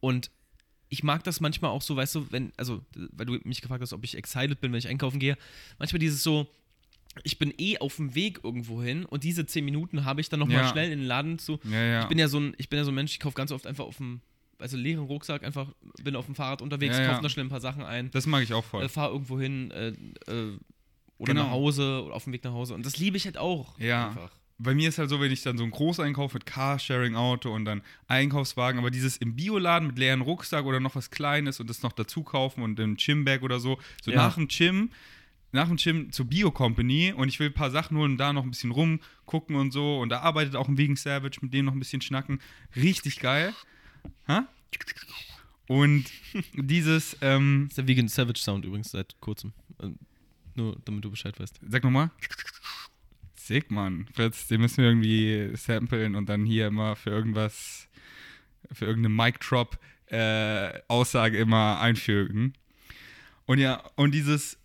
Und ich mag das manchmal auch so, weißt du, wenn, also, weil du mich gefragt hast, ob ich excited bin, wenn ich einkaufen gehe. Manchmal dieses so, ich bin eh auf dem Weg irgendwo hin und diese 10 Minuten habe ich dann nochmal Ja. schnell in den Laden zu. Ja, ja. Ich bin ja so ein, ich bin ja so ein Mensch, ich kaufe ganz oft einfach auf dem, also leeren Rucksack, einfach bin auf dem Fahrrad unterwegs, Ja, kaufe noch schnell ein paar Sachen ein, das mag ich auch voll. äh, fahre irgendwo hin äh, äh, oder Genau. nach Hause oder auf dem Weg nach Hause. Und das liebe ich halt auch. Ja. Einfach. Bei mir ist halt so, wenn ich dann so einen Großeinkauf mit Carsharing-Auto und dann Einkaufswagen, aber dieses im Bioladen mit leeren Rucksack oder noch was Kleines und das noch dazu kaufen und im Gymbag oder so, so Ja. nach dem Gym, nach dem Gym zur Bio-Company und ich will ein paar Sachen holen und da noch ein bisschen rumgucken und so und da arbeitet auch ein Vegan Savage, mit dem noch ein bisschen schnacken. Richtig geil. Ha? Und dieses, ähm, Das ist der Vegan Savage Sound übrigens seit kurzem. Äh, Nur damit du Bescheid weißt. Sag nochmal. Sick, Mann. Fritz, den müssen wir irgendwie samplen und dann hier immer für irgendwas, für irgendeine Mic-Drop-Aussage immer einfügen. Und ja, und dieses,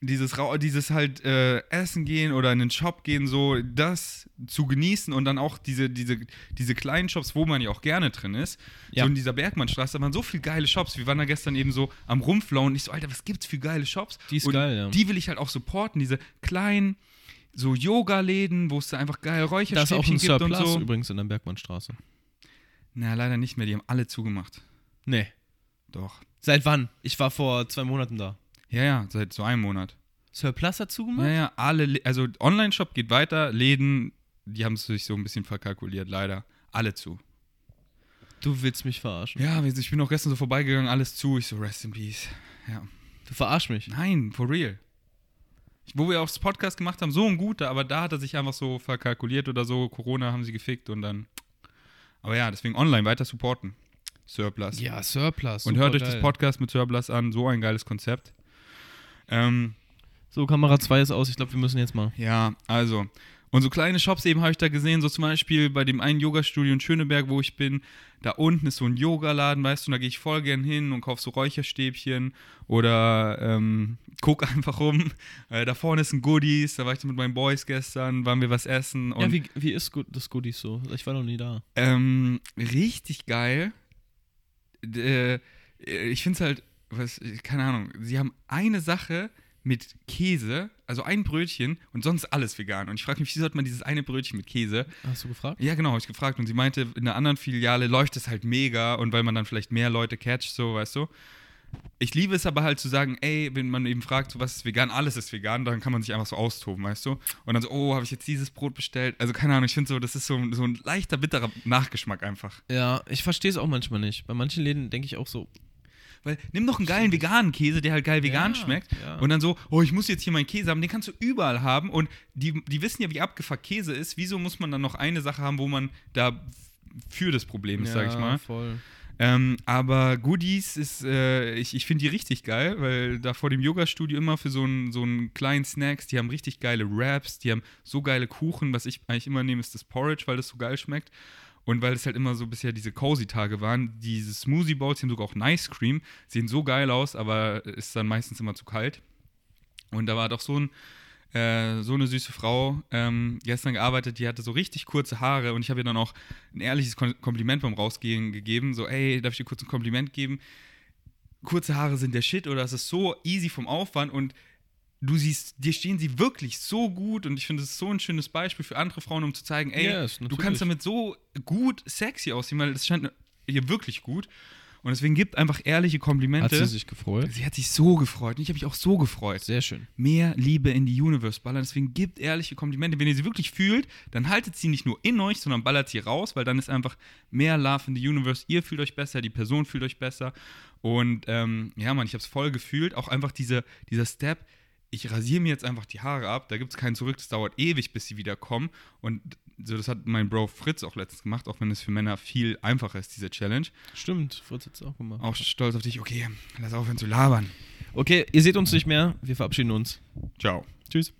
dieses, dieses halt äh, essen gehen oder in den Shop gehen, so das zu genießen und dann auch diese, diese, diese kleinen Shops, wo man ja auch gerne drin ist. Ja. So in dieser Bergmannstraße, da waren so viele geile Shops. Wir waren da gestern eben so am Rumflauen und ich so, Alter, was gibt's für geile Shops? Die ist und geil, ja. Die will ich halt auch supporten, diese kleinen so Yoga-Läden, wo es da einfach geil Da ist auch Räucherstäbchen ein gibt und Surplus so. übrigens in der Bergmannstraße. Na, leider nicht mehr, die haben alle zugemacht. Nee. Doch. Seit wann? Ich war vor zwei Monaten da. Ja, ja, seit so einem Monat. Surplus hat zugemacht? Ja, ja, alle, also Online-Shop geht weiter, Läden, die haben es sich so ein bisschen verkalkuliert, leider. Alle zu. Du willst mich verarschen. Ja, ich bin auch gestern so vorbeigegangen, alles zu. Ich so, rest in peace. Ja. Du verarsch mich. Nein, for real. Wo wir auch das Podcast gemacht haben, so ein guter, aber da hat er sich einfach so verkalkuliert oder so. Corona haben sie gefickt und dann. Aber ja, deswegen online weiter supporten. Surplus. Ja, Surplus. und hört euch das. Podcast mit Surplus an, so ein geiles Konzept. Ähm, So, Kamera 2 ist aus. Ich glaube, wir müssen jetzt mal. Ja, also. Und so kleine Shops eben habe ich da gesehen, so zum Beispiel bei dem einen Yoga-Studio in Schöneberg, wo ich bin. Da unten ist so ein Yogaladen, weißt du, und da gehe ich voll gern hin und kaufe so Räucherstäbchen oder ähm, guck einfach rum. Äh, da vorne ist ein Goodies, da war ich mit meinen Boys gestern, waren wir was essen. Ja, wie, wie ist das Goodies so? Ich war noch nie da. ähm, richtig geil. Äh, ich finde es halt, was, keine Ahnung, sie haben eine Sache mit Käse, also ein Brötchen und sonst alles vegan. Und ich frage mich, wie sollte man dieses eine Brötchen mit Käse? Hast du gefragt? Ja, genau, habe ich gefragt. Und sie meinte, in einer anderen Filiale läuft es halt mega und weil man dann vielleicht mehr Leute catcht, so, weißt du. Ich liebe es aber halt zu sagen, ey, wenn man eben fragt, so, was ist vegan, alles ist vegan, dann kann man sich einfach so austoben, weißt du? Und dann so, oh, habe ich jetzt dieses Brot bestellt? Also keine Ahnung, ich finde so, das ist so, so ein leichter, bitterer Nachgeschmack einfach. Ja, ich verstehe es auch manchmal nicht. Bei manchen Läden denke ich auch so. Weil nimm doch einen geilen veganen Käse, der halt geil vegan Ja, schmeckt. ja. Und dann so, oh, ich muss jetzt hier meinen Käse haben. Den kannst du überall haben. Und die, die wissen ja, wie abgefuckt Käse ist. Wieso muss man dann noch eine Sache haben, wo man da für das Problem ist, sag ich mal. voll. Ähm, aber Goodies ist, äh, ich, ich finde die richtig geil, weil da vor dem Yoga-Studio immer für so einen so einen kleinen Snacks, die haben richtig geile Wraps, die haben so geile Kuchen. Was ich eigentlich immer nehme, ist das Porridge, weil das so geil schmeckt. Und weil es halt immer so bisher diese Cozy-Tage waren, diese Smoothie Bowls, die haben sogar auch ein Ice Cream, sehen so geil aus, aber ist dann meistens immer zu kalt. Und da war doch so ein, äh, so eine süße Frau ähm, gestern gearbeitet, die hatte so richtig kurze Haare und ich habe ihr dann auch ein ehrliches Kon Kompliment beim Rausgehen gegeben, so, ey, darf ich dir kurz ein Kompliment geben? Kurze Haare sind der Shit oder es ist so easy vom Aufwand und du siehst, dir stehen sie wirklich so gut und ich finde, es ist so ein schönes Beispiel für andere Frauen, um zu zeigen, ey, Yes, du kannst damit so gut sexy aussehen, weil das scheint ihr wirklich gut. Und deswegen gibt einfach ehrliche Komplimente. Hat sie sich gefreut? Sie hat sich so gefreut und ich habe mich auch so gefreut. Sehr schön. Mehr Liebe in die Universe ballern. Deswegen gibt ehrliche Komplimente. Wenn ihr sie wirklich fühlt, dann haltet sie nicht nur in euch, sondern ballert sie raus, weil dann ist einfach mehr Love in the Universe. Ihr fühlt euch besser, die Person fühlt euch besser. Und ähm, ja, Mann, ich habe es voll gefühlt. Auch einfach diese, dieser Step. Ich rasiere mir jetzt einfach die Haare ab, da gibt es keinen zurück, das dauert ewig, bis sie wieder kommen. Und so, das hat mein Bro Fritz auch letztens gemacht, auch wenn es für Männer viel einfacher ist, diese Challenge. Stimmt, Fritz hat es auch gemacht. Auch stolz auf dich, okay, lass aufhören zu labern. Okay, ihr seht uns nicht mehr. Wir verabschieden uns. Ciao. Tschüss.